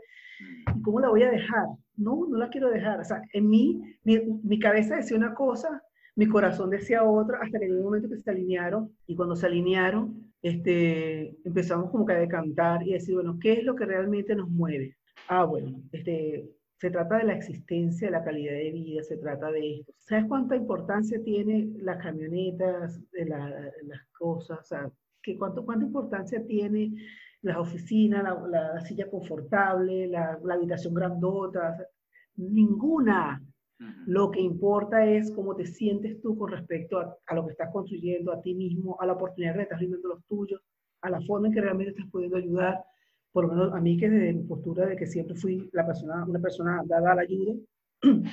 ¿y cómo la voy a dejar? No, no la quiero dejar. O sea, en mí, mi, mi cabeza decía una cosa, mi corazón decía otra, hasta que en un momento que se alinearon, y cuando se alinearon, este, empezamos como que a decantar y decir, bueno, ¿qué es lo que realmente nos mueve? Ah, bueno, este, se trata de la existencia, de la calidad de vida, se trata de esto. ¿Sabes cuánta importancia tiene las camionetas, de las cosas? O sea, ¿qué, cuánto, ¿cuánta importancia tiene las oficinas, la, silla confortable, la, la habitación grandota? ninguna lo que importa es cómo te sientes tú con respecto a, lo que estás construyendo, a ti mismo, a la oportunidad que estás viviendo los tuyos, a la forma en que realmente estás pudiendo ayudar. Por lo menos a mí, que desde mi postura de que siempre fui la persona, una persona dada a la ayuda.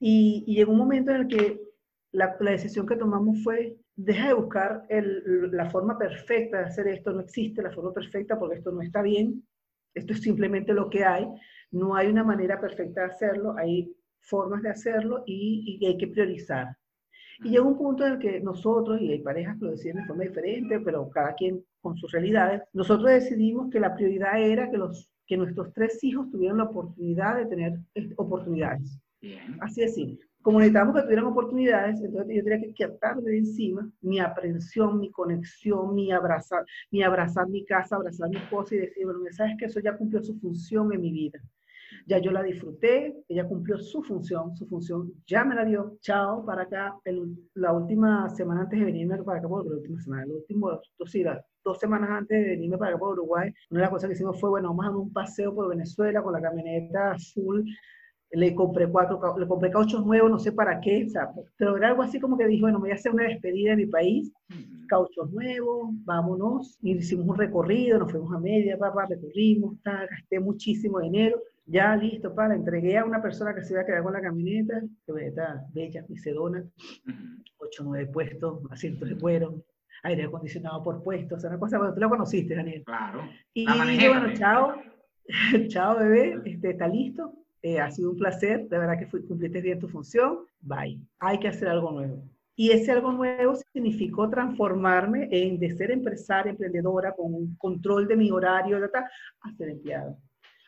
Y, y llegó un momento en el que la, la, decisión que tomamos fue, deja de buscar el, la forma perfecta de hacer esto, no existe la forma perfecta porque esto no está bien, esto es simplemente lo que hay, No hay una manera perfecta de hacerlo, hay formas de hacerlo y, y hay que priorizar. Y llega un punto en el que nosotros, y hay parejas que lo deciden de forma diferente, pero cada quien con sus realidades, nosotros decidimos que la prioridad era que, los, que nuestros tres hijos tuvieran la oportunidad de tener eh, oportunidades. Así de simple. Como necesitábamos que tuvieran oportunidades, entonces yo tenía que quitarme de encima mi aprensión, mi conexión, mi abrazar, mi abrazar mi casa, abrazar mi esposa y decir, bueno, sabes que eso ya cumplió su función en mi vida ya yo la disfruté, ella cumplió su función, su función ya me la dio, chao, para acá, la última semana antes de venirme para acá, por la última semana, el último, dos, dos semanas antes de venirme para acá, por Uruguay, una de las cosas que hicimos fue, bueno, vamos a dar un paseo por Venezuela con la camioneta azul, le compré cuatro, le compré cauchos nuevos, no sé para qué, o sea, pero era algo así como que dije, bueno, me voy a hacer una despedida de mi país, cauchos nuevos, vámonos, y hicimos un recorrido, nos fuimos a media, papá, recorrimos, gasté muchísimo dinero, ya listo, para, entregué a una persona que se iba a quedar con la camioneta, que está bella, sedona, ocho, nueve puestos, asientos de cuero, aire acondicionado por puestos, o sea, una cosa, bueno, tú la conociste, Daniel. Claro. Y dije, bueno, chao, chao bebé, este, está listo, eh, ha sido un placer, de verdad que cumpliste bien tu función, bye. Hay que hacer algo nuevo. Y ese algo nuevo significó transformarme en de ser empresaria, emprendedora, con un control de mi horario, a ser empleada.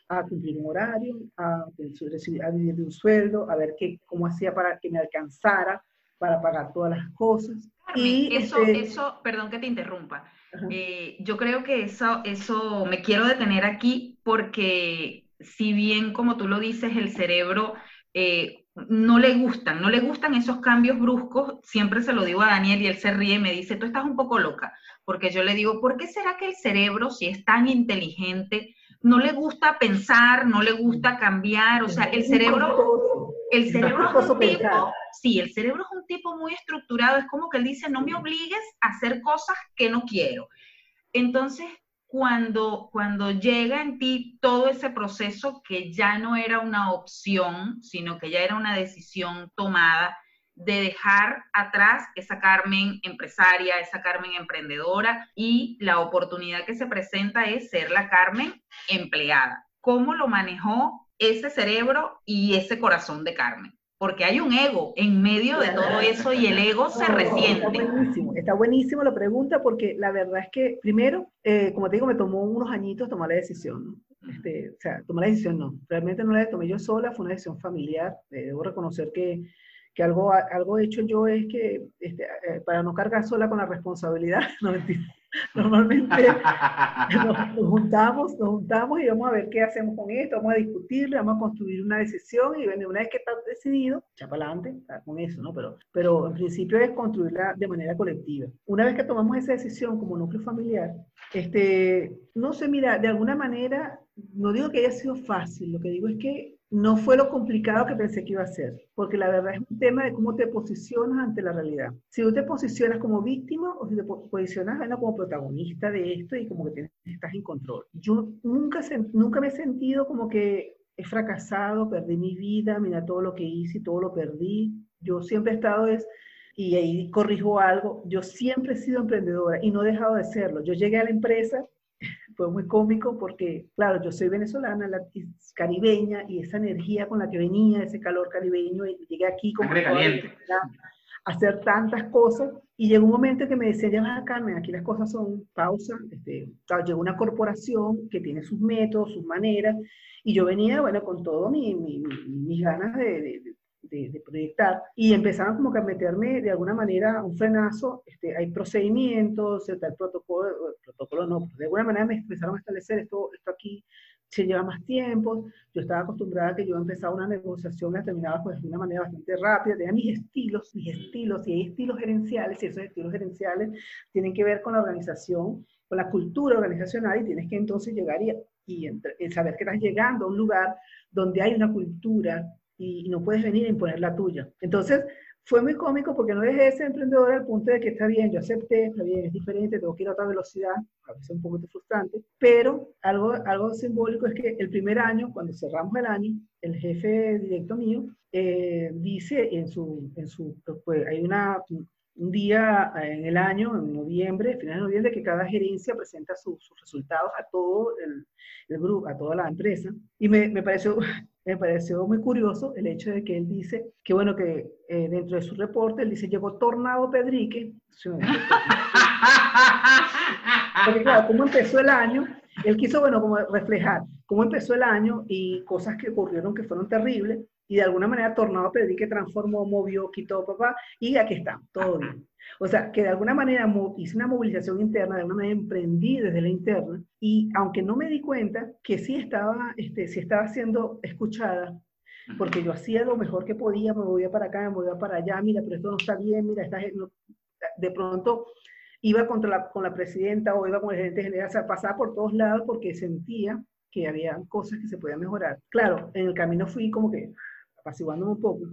A cumplir un horario, a, a vivir de un sueldo, a ver qué, cómo hacía para que me alcanzara para pagar todas las cosas. y eso, este eso, perdón que te interrumpa, eh, yo creo que eso, eso me quiero detener aquí porque si bien como tú lo dices, el cerebro eh, no le gustan, no le gustan esos cambios bruscos, siempre se lo digo a Daniel y él se ríe y me dice, tú estás un poco loca, porque yo le digo, ¿por qué será que el cerebro, si es tan inteligente, no le gusta pensar, no le gusta cambiar, o sea, el cerebro, el cerebro es un tipo, sí, el cerebro es un tipo muy estructurado, es como que él dice, no me obligues a hacer cosas que no quiero. Entonces, cuando, cuando llega en ti todo ese proceso que ya no era una opción, sino que ya era una decisión tomada, de dejar atrás esa Carmen empresaria, esa Carmen emprendedora y la oportunidad que se presenta es ser la Carmen empleada. ¿Cómo lo manejó ese cerebro y ese corazón de Carmen? Porque hay un ego en medio de todo eso y el ego se resiente. Está buenísimo, está buenísimo la pregunta porque la verdad es que primero, eh, como te digo, me tomó unos añitos tomar la decisión. Este, o sea, tomar la decisión no, realmente no la tomé yo sola, fue una decisión familiar. Eh, debo reconocer que que algo, algo hecho yo es que, este, eh, para no cargar sola con la responsabilidad, no Normalmente nos, juntamos, nos juntamos y vamos a ver qué hacemos con esto, vamos a discutirlo, vamos a construir una decisión y una vez que está decidido, ya para adelante, con eso, ¿no? Pero, pero en principio es construirla de manera colectiva. Una vez que tomamos esa decisión como núcleo familiar, este, no sé, mira, de alguna manera, no digo que haya sido fácil, lo que digo es que no fue lo complicado que pensé que iba a ser, porque la verdad es un tema de cómo te posicionas ante la realidad. Si tú te posicionas como víctima o si te posicionas como protagonista de esto y como que estás en control. Yo nunca, nunca me he sentido como que he fracasado, perdí mi vida, mira todo lo que hice y todo lo perdí. Yo siempre he estado es, y ahí corrijo algo, yo siempre he sido emprendedora y no he dejado de serlo. Yo llegué a la empresa fue muy cómico porque, claro, yo soy venezolana, la, caribeña, y esa energía con la que venía, ese calor caribeño, y llegué aquí como caliente. a hacer tantas cosas, y llegó un momento que me decían, ya vas a Carmen, aquí las cosas son pausa, este, llegó una corporación que tiene sus métodos, sus maneras, y yo venía, bueno, con todo mi, mis ganas de, de, proyectar. Y empezaron como que a meterme de alguna manera un frenazo, este, hay procedimientos, está el protocolo, el protocolo no, de alguna manera me empezaron a establecer esto, esto aquí se lleva más tiempo, yo estaba acostumbrada a que yo empezaba una negociación, la terminaba pues de una manera bastante rápida, tenía mis estilos, mis estilos, y hay estilos gerenciales, y esos estilos gerenciales tienen que ver con la organización, con la cultura organizacional, y tienes que entonces llegar y, y saber que estás llegando a un lugar donde hay una cultura y, no puedes venir a imponer la tuya. Entonces, fue muy cómico porque no dejé de ser emprendedora al punto de que está bien, yo acepté, está bien, es diferente, tengo que ir a otra velocidad, a veces un poco frustrante, pero algo, algo simbólico es que el primer año, cuando cerramos el año, el jefe directo mío eh, dice en su, en su pues, hay una, un día en el año, en noviembre, final de noviembre, que cada gerencia presenta sus resultados a todo el, el, grupo, a toda la empresa. Y me, me, pareció, me pareció muy curioso el hecho de que él dice que, bueno, que eh, dentro de su reporte, él dice, llegó Tornado Pedrique. Porque claro, ¿cómo empezó el año? Él quiso, bueno, como reflejar cómo empezó el año y cosas que ocurrieron que fueron terribles y de alguna manera Tornado que transformó, movió, quitó, papá, y aquí está, todo bien. O sea, que de alguna manera hice una movilización interna, de alguna manera emprendí desde la interna, y aunque no me di cuenta que sí estaba, este, sí estaba siendo escuchada, porque yo hacía lo mejor que podía, me movía para acá, me movía para allá, mira, pero esto no está bien, mira, esta, de pronto iba contra la, con la presidenta o iba con el gerente general, o sea, pasaba por todos lados porque sentía que había cosas que se podían mejorar. Claro, en el camino fui como que apaciguándome un poco.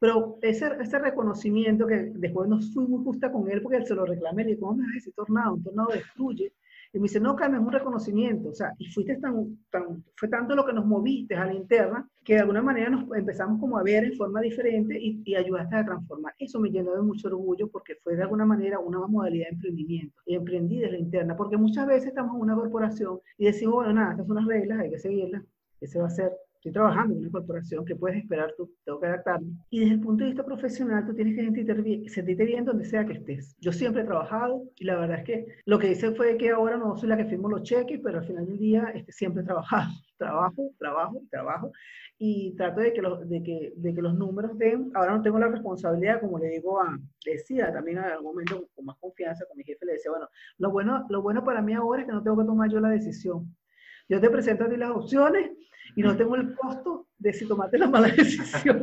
Pero ese, ese reconocimiento que después no fui muy justa con él porque él se lo reclamé, le dije, ¿cómo me vas a decir tornado? Un tornado destruye. Y me dice, no, Carmen, es un reconocimiento. O sea, y fuiste tan, tan, fue tanto lo que nos moviste a la interna que de alguna manera nos empezamos como a ver en forma diferente y, y ayudaste a transformar. Eso me llenó de mucho orgullo porque fue de alguna manera una modalidad de emprendimiento. Y emprendí desde la interna, porque muchas veces estamos en una corporación y decimos, bueno, nada, estas son las reglas, hay que seguirlas, ese va a ser estoy trabajando en una corporación, que puedes esperar tú? Tengo que adaptarme. Y desde el punto de vista profesional, tú tienes que sentirte bien, sentirte bien donde sea que estés. Yo siempre he trabajado y la verdad es que lo que hice fue que ahora no soy la que firmo los cheques, pero al final del día este, siempre he trabajado. Trabajo, trabajo, trabajo. Y trato de que, los, de, que, de que los números den. Ahora no tengo la responsabilidad, como le digo a, decía también en algún momento con más confianza con mi jefe, le decía, bueno, lo bueno, lo bueno para mí ahora es que no tengo que tomar yo la decisión. Yo te presento a ti las opciones y no tengo el costo de si tomaste la mala decisión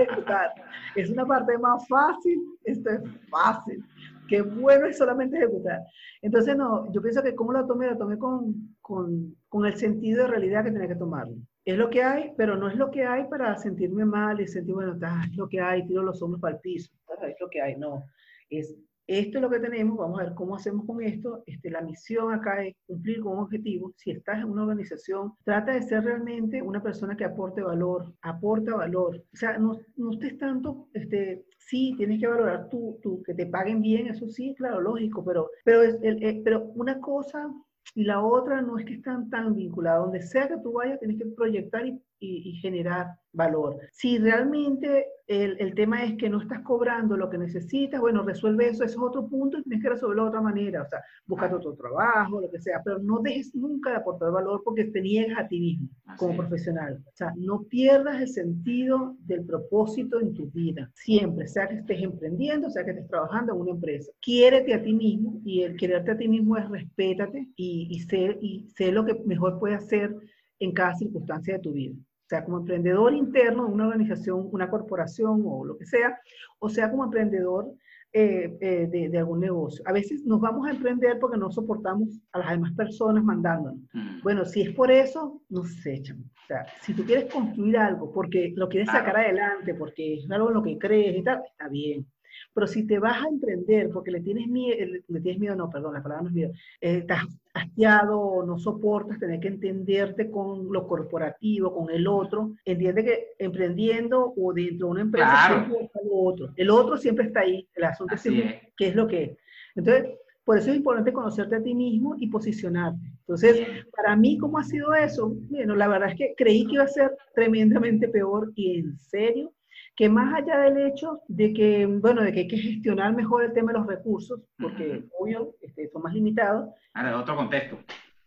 ejecutar. Es una parte más fácil, esto es fácil. Qué bueno es solamente ejecutar. Entonces, no, yo pienso que como la tomé, la tomé con, con, con el sentido de realidad que tenía que tomarlo. Es lo que hay, pero no es lo que hay para sentirme mal y sentir, bueno, es lo que hay, tiro los hombros para el piso, es lo que hay, no. Es esto es lo que tenemos, vamos a ver cómo hacemos con esto. Este, la misión acá es cumplir con un objetivo. Si estás en una organización, trata de ser realmente una persona que aporte valor, aporta valor. O sea, no, no estés tanto, este, sí, tienes que valorar tú, tú, que te paguen bien, eso sí, claro, lógico, pero, pero, es, el, pero una cosa y la otra no es que están tan vinculadas. Donde sea que tú vayas, tienes que proyectar y, y, generar valor. Si realmente el, el, tema es que no estás cobrando lo que necesitas, bueno, resuelve eso, ese es otro punto y tienes que resolverlo de otra manera. O sea, buscar otro trabajo, lo que sea, pero no dejes nunca de aportar valor porque te niegas a ti mismo como profesional. O sea, no pierdas el sentido del propósito en tu vida. Siempre, sea que estés emprendiendo, sea que estés trabajando en una empresa. Quiérete a ti mismo y el quererte a ti mismo es respétate y, y, sé, y sé lo que mejor puedes hacer en cada circunstancia de tu vida sea como emprendedor interno de una organización, una corporación o lo que sea, o sea como emprendedor eh, eh, de, de, algún negocio. A veces nos vamos a emprender porque no soportamos a las demás personas mandándonos. Mm. Bueno, si es por eso, nos echan. O sea, si tú quieres construir algo porque lo quieres sacar adelante, porque es algo en lo que crees y tal, está bien. Pero si te vas a emprender porque le tienes miedo, le tienes miedo, no, perdón, la palabra no es miedo, eh, estás hastiado o no soportas tener que entenderte con lo corporativo, con el otro, entiende que emprendiendo o dentro de una empresa siempre está lo otro. El otro siempre está ahí, el asunto es, qué es lo que es. Entonces, por eso es importante conocerte a ti mismo y posicionarte. Entonces, para mí, ¿cómo ha sido eso? Bueno, la verdad es que creí que iba a ser tremendamente peor y en serio que más allá del hecho de que, bueno, de que hay que gestionar mejor el tema de los recursos, porque obvio, este, son más limitados. Ah, otro contexto.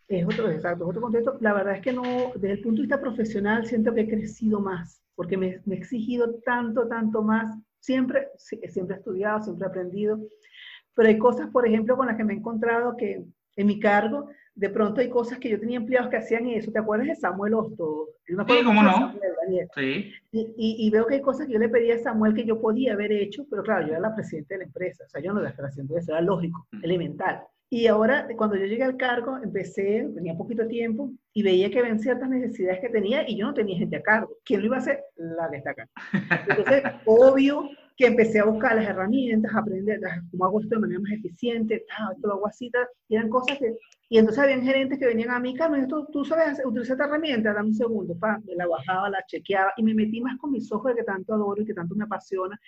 Es otro, exacto, es otro contexto. La verdad es que no, desde el punto de vista profesional, siento que he crecido más, porque me, me he exigido tanto, tanto más. Siempre, siempre he estudiado, siempre he aprendido, pero hay cosas, por ejemplo, con las que me he encontrado que en mi cargo de pronto hay cosas que yo tenía empleados que hacían eso. ¿Te acuerdas de Samuel Osto? Sí, cómo no. sí. Y, y, veo que hay cosas que yo le pedía a Samuel que yo podía haber hecho, pero claro, yo era la presidenta de la empresa, o sea, yo no iba a estar haciendo eso, era lógico, mm. elemental. Y ahora, cuando yo llegué al cargo, empecé, tenía poquito tiempo, y veía que ven ciertas necesidades que tenía, y yo no tenía gente a cargo. ¿Quién lo iba a hacer? La que está acá. Entonces, obvio que empecé a buscar las herramientas, a aprender cómo hago esto de manera más eficiente, esto lo hago así, y eran cosas que y entonces habían gerentes que venían a mí, Carmen, ¿tú, tú sabes utilizar esta herramienta, dame un segundo, pa, me la bajaba, la chequeaba y me metí más con mis ojos de que tanto adoro y que tanto me apasiona.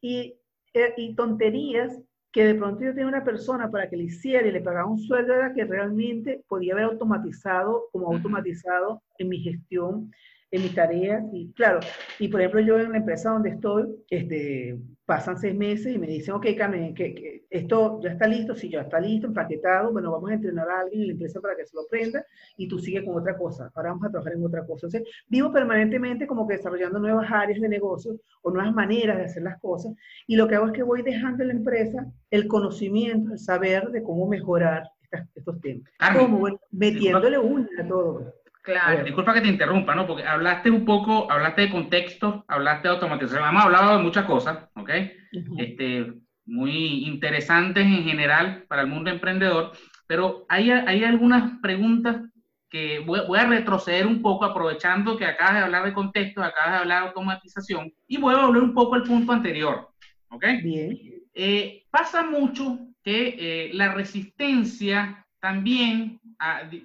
Y eh, y tonterías que de pronto yo tenía una persona para que le hiciera y le pagaba un sueldo era que realmente podía haber automatizado como automatizado en mi gestión en mis tareas. Y claro, y por ejemplo, yo en la empresa donde estoy, este, pasan seis meses y me dicen, ok, Carmen, que, esto ya está listo, si ya está listo, empaquetado, bueno, vamos a entrenar a alguien en la empresa para que se lo prenda y tú sigues con otra cosa. Ahora vamos a trabajar en otra cosa. Entonces, vivo permanentemente como que desarrollando nuevas áreas de negocio o nuevas maneras de hacer las cosas. Y lo que hago es que voy dejando en la empresa el conocimiento, el saber de cómo mejorar estos temas. como metiéndole una a todo. Claro. Disculpa que te interrumpa, ¿no? Porque hablaste un poco, hablaste de contexto, hablaste de automatización, hemos hablado de muchas cosas, ¿ok? este, muy interesantes en general para el mundo emprendedor, pero hay, hay algunas preguntas que voy, voy, a retroceder un poco aprovechando que acabas de hablar de contexto, acabas de hablar de automatización y voy a volver un poco al punto anterior, ¿ok? Bien. Eh, pasa mucho que eh, la resistencia también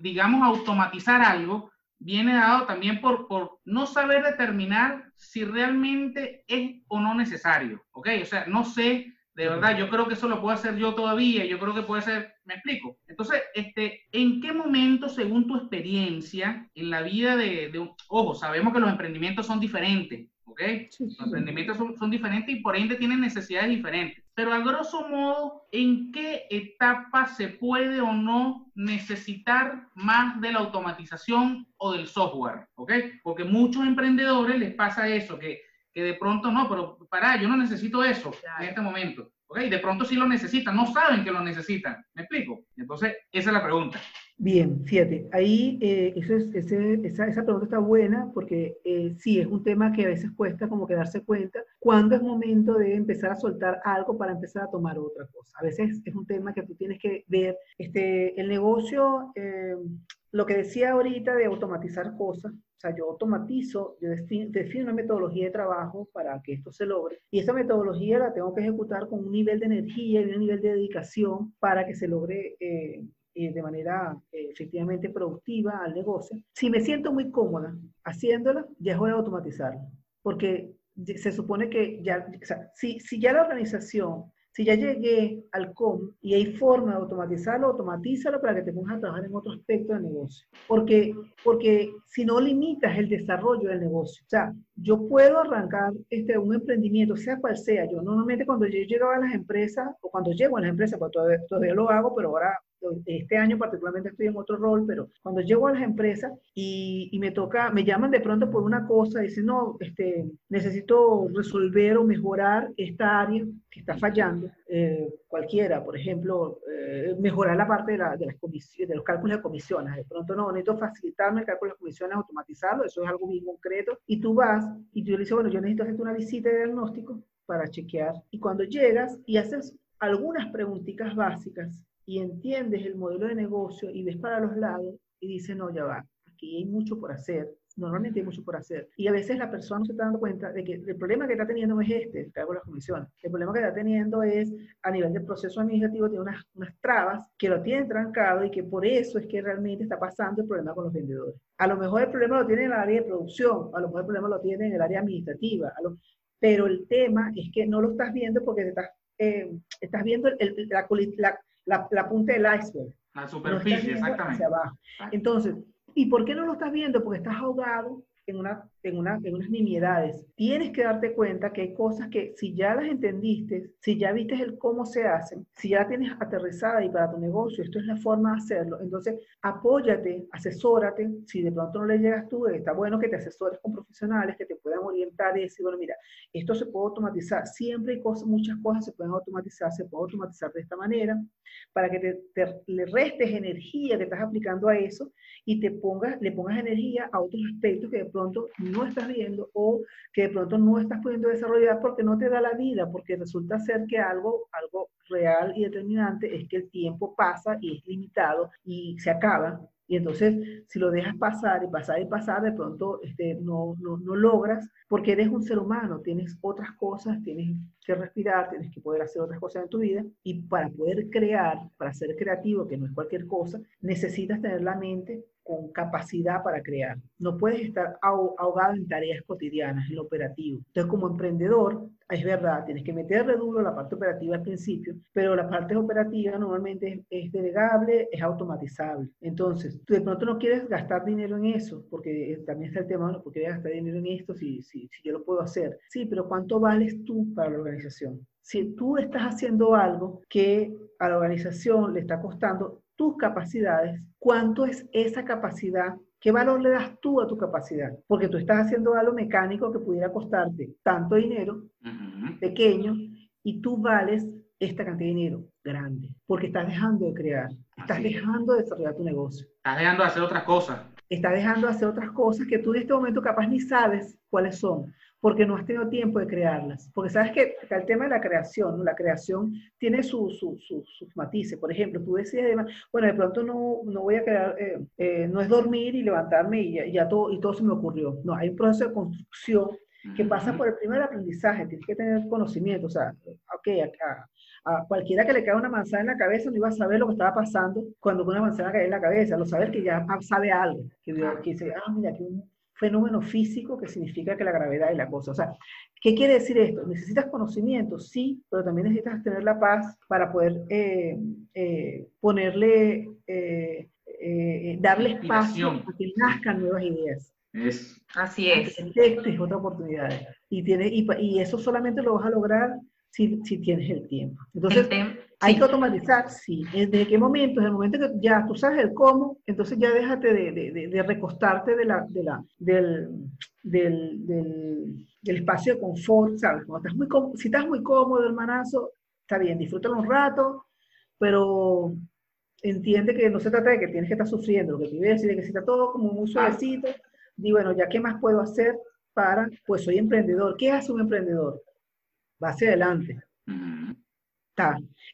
digamos, automatizar algo, viene dado también por, por no saber determinar si realmente es o no necesario, ¿ok? O sea, no sé, de verdad, yo creo que eso lo puedo hacer yo todavía, yo creo que puede ser, me explico. Entonces, este, ¿en qué momento, según tu experiencia en la vida de, de un, ojo, sabemos que los emprendimientos son diferentes, ¿ok? Los emprendimientos son, son diferentes y por ende tienen necesidades diferentes pero a grosso modo, ¿en qué etapa se puede o no necesitar más de la automatización o del software? ¿Ok? Porque muchos emprendedores les pasa eso, que, que de pronto no, pero para, yo no necesito eso en este momento. ¿Ok? De pronto sí lo necesitan, no saben que lo necesitan. ¿Me explico? Entonces, esa es la pregunta. Bien, fíjate, ahí eh, eso es, esa, esa, pregunta está buena porque eh, sí, es un tema que a veces cuesta como que darse cuenta cuándo es momento de empezar a soltar algo para empezar a tomar otra cosa. A veces es un tema que tú tienes que ver, este, el negocio, eh, lo que decía ahorita de automatizar cosas, o sea, yo automatizo, yo defino una metodología de trabajo para que esto se logre. Y esa metodología la tengo que ejecutar con un nivel de energía y un nivel de dedicación para que se logre eh, de manera eh, efectivamente productiva al negocio, si me siento muy cómoda haciéndola, ya es hora de automatizarlo. Porque se supone que ya, o sea, si, si ya la organización si ya llegué al COM y hay forma de automatizarlo, automatízalo para que te pongas a trabajar en otro aspecto del negocio. Porque, porque si no limitas el desarrollo del negocio, o sea, yo puedo arrancar este, un emprendimiento, sea cual sea. Yo normalmente cuando yo llegaba a las empresas, o cuando llego a las empresas, pues todavía, todavía lo hago, pero ahora este año particularmente estoy en otro rol, pero cuando llego a las empresas y, y, me toca, me llaman de pronto por una cosa, dicen, no, este, necesito resolver o mejorar esta área que está fallando, eh, cualquiera, por ejemplo, eh, mejorar la parte de, la, de, las comisiones, de los cálculos de comisiones, de pronto no, necesito facilitarme el cálculo de comisiones, automatizarlo, eso es algo muy concreto, y tú vas y tú le dices, bueno, yo necesito hacerte una visita de diagnóstico para chequear, y cuando llegas y haces algunas preguntitas básicas, y entiendes el modelo de negocio y ves para los lados y dices, no, ya va, aquí hay mucho por hacer, normalmente hay mucho por hacer. Y a veces la persona no se está dando cuenta de que el problema que está teniendo no es este, el cargo de las comisiones. El problema que está teniendo es, a nivel del proceso administrativo, tiene unas, unas trabas que lo tienen trancado y que por eso es que realmente está pasando el problema con los vendedores. A lo mejor el problema lo tiene en el área de producción, a lo mejor el problema lo tiene en el área administrativa, pero el tema es que no lo estás viendo porque estás, eh, estás viendo el, la, la la, la punta del iceberg. La superficie, exactamente. Hacia abajo. Entonces, ¿y por qué no lo estás viendo? Porque estás ahogado en, una, en, una, en unas nimiedades. Tienes que darte cuenta que hay cosas que si ya las entendiste, si ya viste el cómo se hacen, si ya tienes aterrizada y para tu negocio esto es la forma de hacerlo, entonces apóyate, asesórate. Si de pronto no le llegas tú, está bueno que te asesores con profesionales que te puedan orientar y decir, bueno, mira, esto se puede automatizar. Siempre hay cosas, muchas cosas se pueden automatizar, se puede automatizar de esta manera para que te, te, le restes energía que estás aplicando a eso y te pongas, le pongas energía a otros aspectos que de pronto no estás viendo o que de pronto no estás pudiendo desarrollar porque no te da la vida, porque resulta ser que algo, algo real y determinante es que el tiempo pasa y es limitado y se acaba. Y entonces, si lo dejas pasar y pasar y pasar, de pronto este, no, no, no logras, porque eres un ser humano, tienes otras cosas, tienes que respirar, tienes que poder hacer otras cosas en tu vida. Y para poder crear, para ser creativo, que no es cualquier cosa, necesitas tener la mente con capacidad para crear. No puedes estar ahogado en tareas cotidianas, en lo operativo. Entonces, como emprendedor, es verdad, tienes que meterle duro la parte operativa al principio, pero la parte operativa normalmente es, delegable, es automatizable. Entonces, tú de pronto no quieres gastar dinero en eso, porque también está el tema, bueno, ¿por qué gastar dinero en esto si, si, si yo lo puedo hacer? Sí, pero ¿cuánto vales tú para la organización? Si tú estás haciendo algo que a la organización le está costando tus capacidades, ¿cuánto es esa capacidad ¿Qué valor le das tú a tu capacidad? Porque tú estás haciendo algo mecánico que pudiera costarte tanto dinero, pequeño, y tú vales esta cantidad de dinero grande, porque estás dejando de crear, estás dejando de desarrollar tu negocio. Estás dejando de hacer otras cosas. Estás dejando de hacer otras cosas que tú en este momento capaz ni sabes cuáles son porque no has tenido tiempo de crearlas. Porque sabes que el tema de la creación, la creación tiene sus matices. Por ejemplo, tú decías, bueno, de pronto no, no voy a crear, eh, eh, no es dormir y levantarme y ya, todo, y todo se me ocurrió. No, hay un proceso de construcción que pasa por el primer aprendizaje, tienes que tener conocimiento, o sea, ok, a, cualquiera que le caiga una manzana en la cabeza no iba a saber lo que estaba pasando cuando una manzana cae en la cabeza, lo sabes que ya sabe algo, que, que dice, ah, mira, aquí un fenómeno físico que significa que la gravedad y la cosa. O sea, ¿qué quiere decir esto? Necesitas conocimiento, sí, pero también necesitas tener la paz para poder eh, eh, ponerle, eh, darle espacio a que nazcan nuevas ideas. Es. Así es. es otra oportunidad. Y, tiene, y, y, eso solamente lo vas a lograr si, si tienes el tiempo. Entonces, hay que automatizar, sí. ¿Desde qué momento? En el momento que ya tú sabes el cómo, entonces ya déjate de, de, de, recostarte de la, de la, del, del, del, del, espacio de confort, ¿sabes? Estás muy si estás muy cómodo, hermanazo, está bien, disfrútalo un rato, pero entiende que no se trata de que tienes que estar sufriendo, lo que te voy a decir es que si está todo como muy suavecito, di, bueno, ya qué más puedo hacer para, pues soy emprendedor. ¿Qué hace un emprendedor? Va hacia adelante.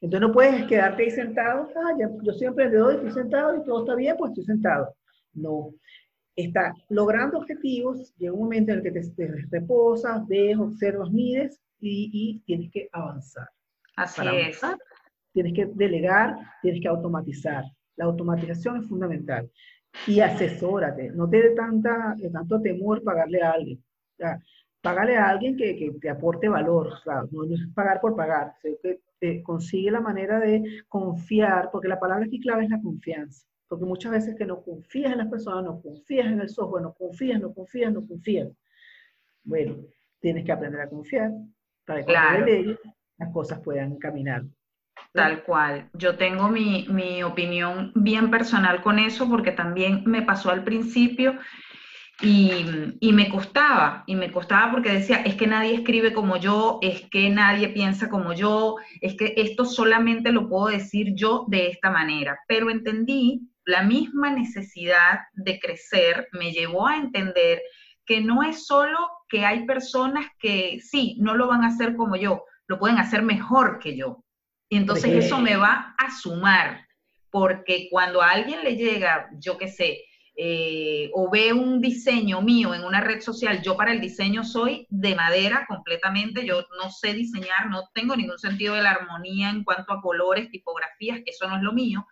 Entonces no puedes quedarte ahí sentado, ah, yo soy emprendedor y estoy sentado y todo está bien, pues estoy sentado. No. Está logrando objetivos, llega un momento en el que te, reposas, ves, observas, mides y, tienes que avanzar. Así es. tienes que delegar, tienes que automatizar. La automatización es fundamental. Y asesórate, no te dé tanta, tanto temor pagarle a alguien. O págale a alguien que, que te aporte valor, o sea, no, es pagar por pagar, sino que te consigue la manera de confiar, porque la palabra aquí clave es la confianza, porque muchas veces que no confías en las personas, no confías en el software, no confías, no confías, no confías. Bueno, tienes que aprender a confiar para que claro. las cosas puedan caminar. Tal cual. Yo tengo mi, mi opinión bien personal con eso porque también me pasó al principio y, me costaba, y me costaba porque decía, es que nadie escribe como yo, es que nadie piensa como yo, es que esto solamente lo puedo decir yo de esta manera. Pero entendí la misma necesidad de crecer, me llevó a entender que no es solo que hay personas que sí, no lo van a hacer como yo, lo pueden hacer mejor que yo. Y entonces eso me va a sumar, porque cuando a alguien le llega, yo qué sé, eh, o ve un diseño mío en una red social, yo para el diseño soy de madera completamente, yo no sé diseñar, no tengo ningún sentido de la armonía en cuanto a colores, tipografías, eso no es lo mío,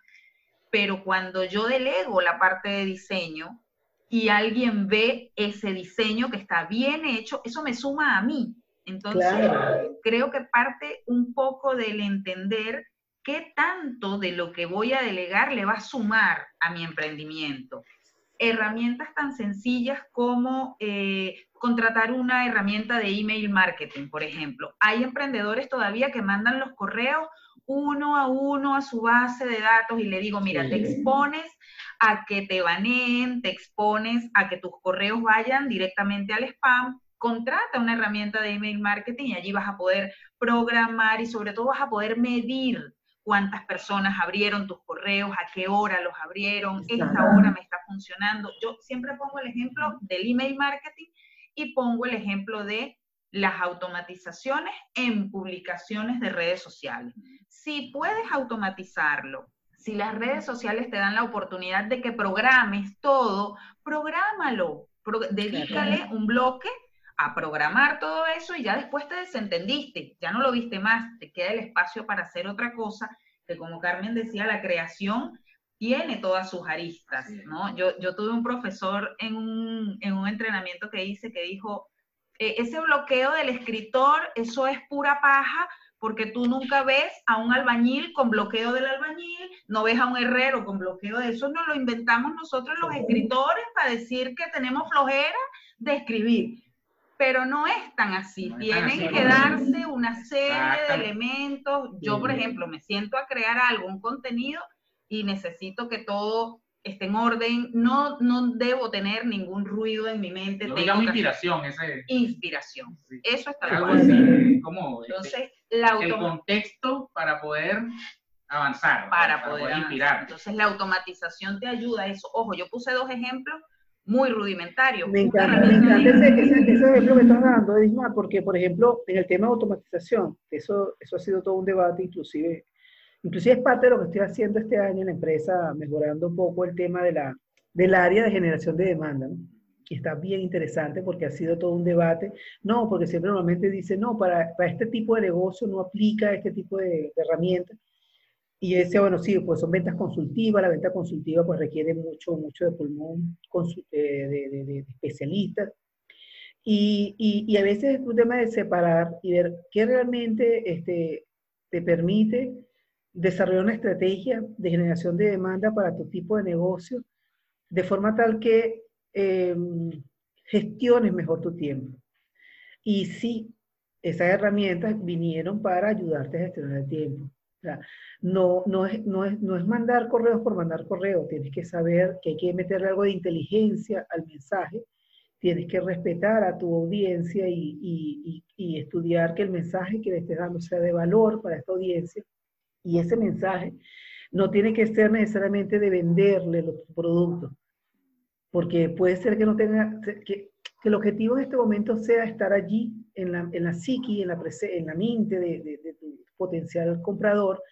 pero cuando yo delego la parte de diseño y alguien ve ese diseño que está bien hecho, eso me suma a mí. Entonces, creo que parte un poco del entender qué tanto de lo que voy a delegar le va a sumar a mi emprendimiento herramientas tan sencillas como eh, contratar una herramienta de email marketing, por ejemplo. Hay emprendedores todavía que mandan los correos uno a uno a su base de datos y le digo, mira, te expones a que te baneen, te expones a que tus correos vayan directamente al spam, contrata una herramienta de email marketing y allí vas a poder programar y sobre todo vas a poder medir cuántas personas abrieron tus correos, a qué hora los abrieron, esta hora me está funcionando. Yo siempre pongo el ejemplo del email marketing y pongo el ejemplo de las automatizaciones en publicaciones de redes sociales. Si puedes automatizarlo, si las redes sociales te dan la oportunidad de que programes todo, prográmalo, dedícale un bloque a programar todo eso y ya después te desentendiste, ya no lo viste más, te queda el espacio para hacer otra cosa, que como Carmen decía, la creación tiene todas sus aristas, ¿no? Yo, yo tuve un profesor en un, en un entrenamiento que hice que dijo, eh, ese bloqueo del escritor, eso es pura paja, porque tú nunca ves a un albañil con bloqueo del albañil, no ves a un herrero con bloqueo de eso, no lo inventamos nosotros los escritores para decir que tenemos flojera de escribir. Pero no es tan así, tienen que darse una serie de elementos. Yo, por ejemplo, me siento a crear algo, un contenido, y necesito que todo esté en orden, no, no debo tener ningún ruido en mi mente. No, digamos inspiración, ese... Inspiración, eso está Algo así, como este, Entonces, la el contexto para poder avanzar, para, poder, inspirar. Entonces, la automatización te ayuda a eso. Ojo, yo puse dos ejemplos muy rudimentarios. Me encanta, me encanta ese, ese, ese, ejemplo que estás dando, Edismar, porque, por ejemplo, en el tema de automatización, eso, eso ha sido todo un debate, inclusive Inclusive es parte de lo que estoy haciendo este año en la empresa, mejorando un poco el tema de la, del área de generación de demanda. ¿no? Y está bien interesante porque ha sido todo un debate. No, porque siempre normalmente dicen, no, para, para este tipo de negocio no aplica este tipo de, de herramientas. Y ese, bueno, sí, pues son ventas consultivas, la venta consultiva pues requiere mucho, mucho de pulmón de, de, especialistas. Y, y, a veces es un tema de separar y ver qué realmente este, te permite desarrollar una estrategia de generación de demanda para tu tipo de negocio, de forma tal que eh, gestiones mejor tu tiempo. Y sí, esas herramientas vinieron para ayudarte a gestionar el tiempo. No, no, es, no, es, no es mandar correos por mandar correos, tienes que saber que hay que meterle algo de inteligencia al mensaje, tienes que respetar a tu audiencia y, y, y, estudiar que el mensaje que le estés dando sea de valor para esta audiencia. Y ese mensaje no tiene que ser necesariamente de venderle los productos, porque puede ser que no tenga, que, que el objetivo en este momento sea estar allí en la, en la psiqui, en la, en la mente de, de, de tu potencial comprador,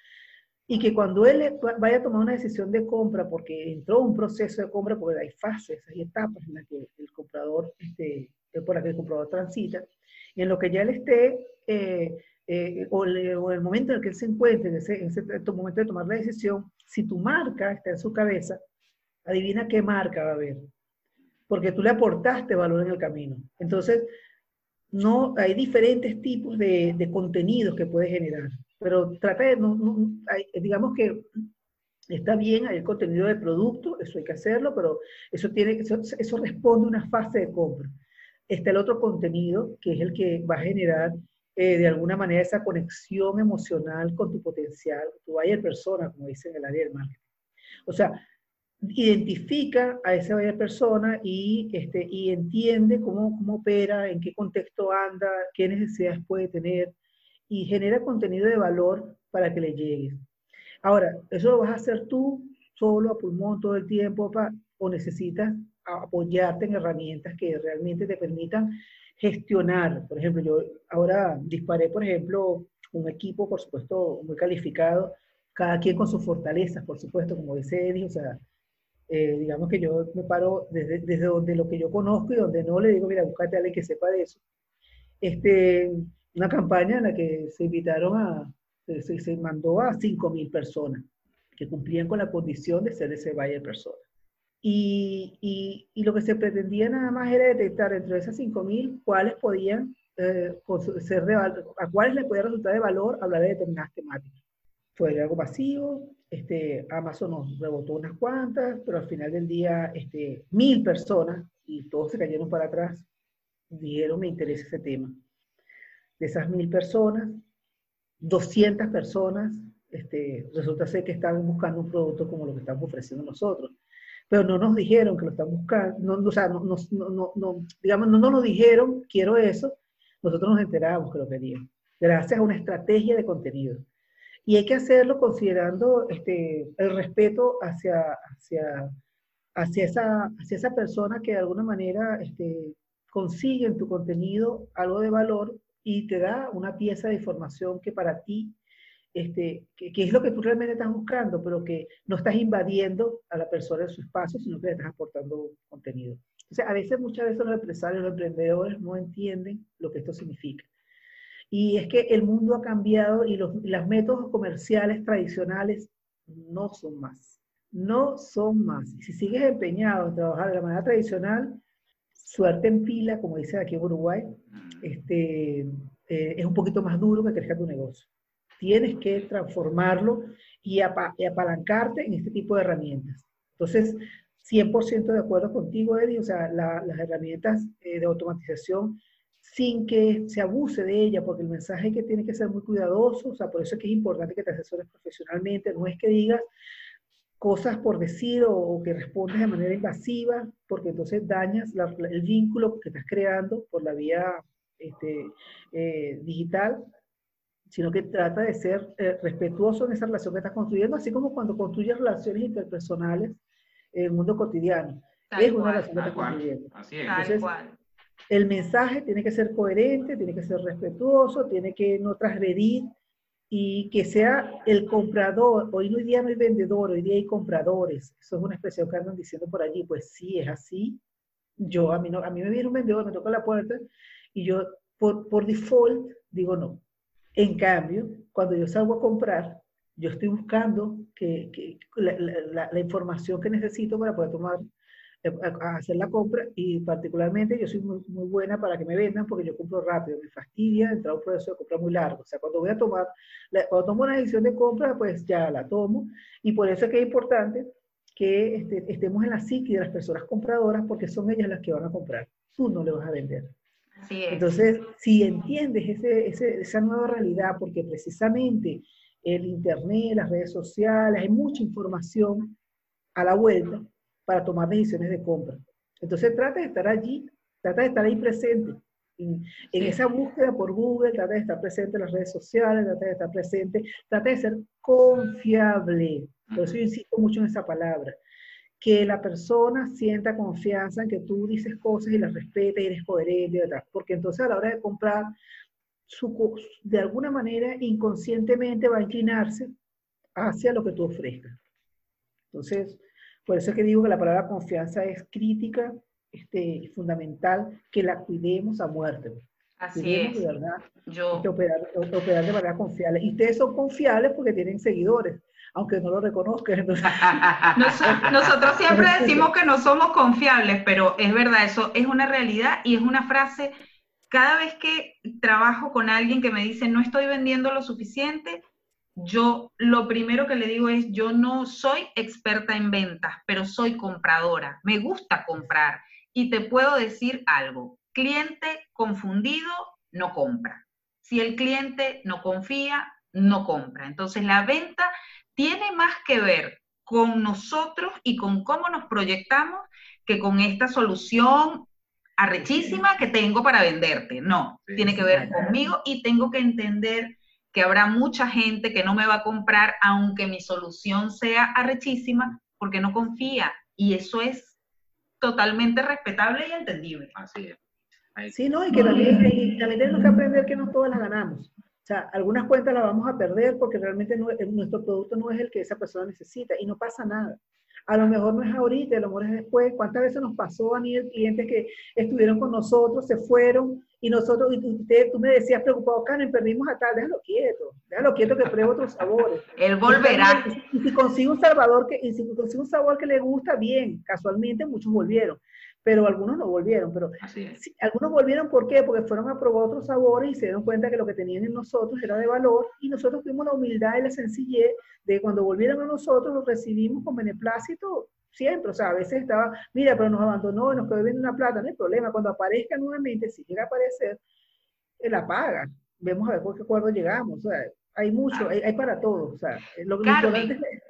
y que cuando él vaya a tomar una decisión de compra, porque entró un proceso de compra, porque hay fases, hay etapas en las que el comprador, este, por las que el comprador transita, y en lo que ya él esté eh, eh, o, o, el momento en el que él se encuentre, en ese, en ese momento de tomar la decisión, si tu marca está en su cabeza, adivina qué marca va a haber. Porque tú le aportaste valor en el camino. Entonces, no, hay diferentes tipos de, de contenidos que puedes generar. Pero trata de, no, hay, digamos que está bien, el contenido de producto, eso hay que hacerlo, pero eso, tiene, eso, eso responde a una fase de compra. Está el otro contenido, que es el que va a generar eh, de alguna manera esa conexión emocional con tu potencial, tu buyer persona, como dicen en el área del marketing. O sea, identifica a esa buyer persona y, este, y entiende cómo, cómo opera, en qué contexto anda, qué necesidades puede tener y genera contenido de valor para que le llegues. Ahora, ¿eso lo vas a hacer tú solo a pulmón todo el tiempo o necesitas apoyarte en herramientas que realmente te permitan gestionar. Por ejemplo, yo ahora disparé, por ejemplo, un equipo, por supuesto, muy calificado, cada quien con sus fortalezas, por supuesto, como dice Eddie, o sea, eh, digamos que yo me paro desde, desde donde lo que yo conozco y donde no le digo, mira, búscate a alguien que sepa de eso. Este, una campaña en la que se invitaron a, se, se mandó a 5.000 personas que cumplían con la condición de ser ese valle de personas. Y, y, y, lo que se pretendía nada más era detectar dentro de esas 5.000 cuáles podían eh, ser de a cuáles le podía resultar de valor hablar de determinadas temáticas. Fue algo masivo, este, Amazon nos rebotó unas cuantas, pero al final del día este, mil personas, y todos se cayeron para atrás, dijeron me interesa ese tema. De esas mil personas, 200 personas este, resulta ser que estaban buscando un producto como lo que estamos ofreciendo nosotros pero no nos dijeron que lo están buscando, no, o sea, no, no, no, digamos, no nos lo dijeron, quiero eso, nosotros nos enteramos que lo querían, gracias a una estrategia de contenido. Y hay que hacerlo considerando este, el respeto hacia, hacia, hacia, esa, hacia esa persona que de alguna manera este, consigue en tu contenido algo de valor y te da una pieza de información que para ti este, que, que, es lo que tú realmente estás buscando, pero que no estás invadiendo a la persona en su espacio, sino que le estás aportando contenido. Entonces, a veces, muchas veces los empresarios, los emprendedores no entienden lo que esto significa. Y es que el mundo ha cambiado y los, los métodos comerciales tradicionales no son más. No son más. Si sigues empeñado en trabajar de la manera tradicional, suerte en pila, como dice aquí en Uruguay, Mm. este, eh, es un poquito más duro que crezca tu negocio. Tienes que transformarlo y, apa- y apalancarte en este tipo de herramientas. Entonces, 100% de acuerdo contigo, Eddie, o sea, la- las herramientas eh, de automatización sin que se abuse de ella, porque el mensaje que tiene que ser muy cuidadoso, o sea, por eso es que es importante que te asesores profesionalmente, no es que digas cosas por decir o, o que respondes de manera invasiva, porque entonces dañas la- el vínculo que estás creando por la vía este, eh, digital, sino que trata de ser eh, respetuoso en esa relación que estás construyendo, así como cuando construyes relaciones interpersonales en el mundo cotidiano. Tal es una cual, relación que estás cual. construyendo. Así es. Tal Entonces, cual. El mensaje tiene que ser coherente, tiene que ser respetuoso, tiene que no transgredir y que sea el comprador. Hoy no día no hay vendedor, hoy día hay compradores. Eso es una expresión que andan diciendo por allí. Pues sí, es así. Yo, a mí, no, a mí me viene un vendedor, me toca la puerta y yo por, por default digo no. En cambio, cuando yo salgo a comprar, yo estoy buscando que, la, información que necesito para poder tomar, a- a hacer la compra y particularmente yo soy muy, muy buena para que me vendan porque yo compro rápido, me fastidia entrar a un proceso de compra muy largo. O sea, cuando voy a tomar, cuando tomo una decisión de compra, pues ya la tomo y por eso es que es importante que este, estemos en la psique de las personas compradoras porque son ellas las que van a comprar. Tú no le vas a vender. Así es. Entonces, si entiendes ese, ese- esa nueva realidad, porque precisamente el Internet, las redes sociales, hay mucha información a la vuelta para tomar decisiones de compra. Entonces, trata de estar allí, trata de estar ahí presente. En, en esa búsqueda por Google, trata de estar presente en las redes sociales, trata de estar presente, trata de ser confiable. Por eso yo insisto mucho en esa palabra que la persona sienta confianza en que tú dices cosas y las respeta y eres coherente, ¿verdad? Porque entonces a la hora de comprar, su, de alguna manera inconscientemente va a inclinarse hacia lo que tú ofrezcas. Entonces, por eso es que digo que la palabra confianza es crítica, este, fundamental, que la cuidemos a muerte. Así Cuidemos es. de verdad Yo, que operar, operar de manera confiable. Y ustedes son confiables porque tienen seguidores, aunque no lo reconozcan. Entonces, Nos- nosotros siempre decimos que no somos confiables, pero es verdad, eso es una realidad y es una frase. Cada vez que trabajo con alguien que me dice no estoy vendiendo lo suficiente, yo lo primero que le digo es yo no soy experta en ventas, pero soy compradora. Me gusta comprar y te puedo decir algo. Cliente confundido no compra. Si el cliente no confía, no compra. Entonces la venta tiene más que ver con nosotros y con cómo nos proyectamos que con esta solución arrechísima que tengo para venderte. No, Sí, tiene que ver conmigo y tengo que entender que habrá mucha gente que no me va a comprar aunque mi solución sea arrechísima porque no confía y eso es totalmente respetable y entendible. Así es. Ahí- Sí, ¿no? Y que también, y también tenemos que aprender que no todas las ganamos. O sea, algunas cuentas las vamos a perder porque realmente no- el- nuestro producto no es el que esa persona necesita y no pasa nada. A lo mejor no es ahorita, a lo mejor es después. ¿Cuántas veces nos pasó a nivel clientes que estuvieron con nosotros, se fueron y nosotros, y tú, usted- tú me decías preocupado, Carmen, perdimos a tal, déjalo quieto, déjalo quieto que pruebe otros sabores. Él volverá. Y si consigue un salvador que, y si consigue un sabor que le gusta, bien. Casualmente muchos volvieron, pero algunos no volvieron. Pero. Sí, algunos volvieron, ¿por qué? Porque fueron a probar otros sabores y se dieron cuenta que lo que tenían en nosotros era de valor y nosotros tuvimos la humildad y la sencillez de que cuando volvieron a nosotros los recibimos con beneplácito siempre. O sea, a veces estaba, mira, pero nos abandonó y nos quedó viendo una plata, no hay problema. Cuando aparezca nuevamente, si llega a aparecer, él la paga. Vemos a ver por qué acuerdo llegamos. O sea, hay mucho, hay, hay para todo. O sea, lo, lo Carmen, importante es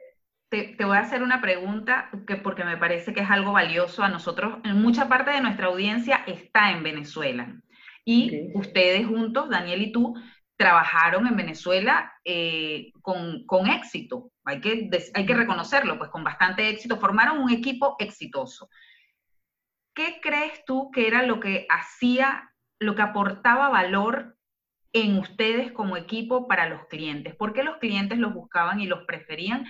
te, te voy a hacer una pregunta que porque me parece que es algo valioso a nosotros. En mucha parte de nuestra audiencia está en Venezuela y ustedes juntos, Daniel y tú, trabajaron en Venezuela eh, con, con éxito. Hay que, hay que reconocerlo, pues con bastante éxito. Formaron un equipo exitoso. ¿Qué crees tú que era lo que hacía, lo que aportaba valor en ustedes como equipo para los clientes? ¿Por qué los clientes los buscaban y los preferían?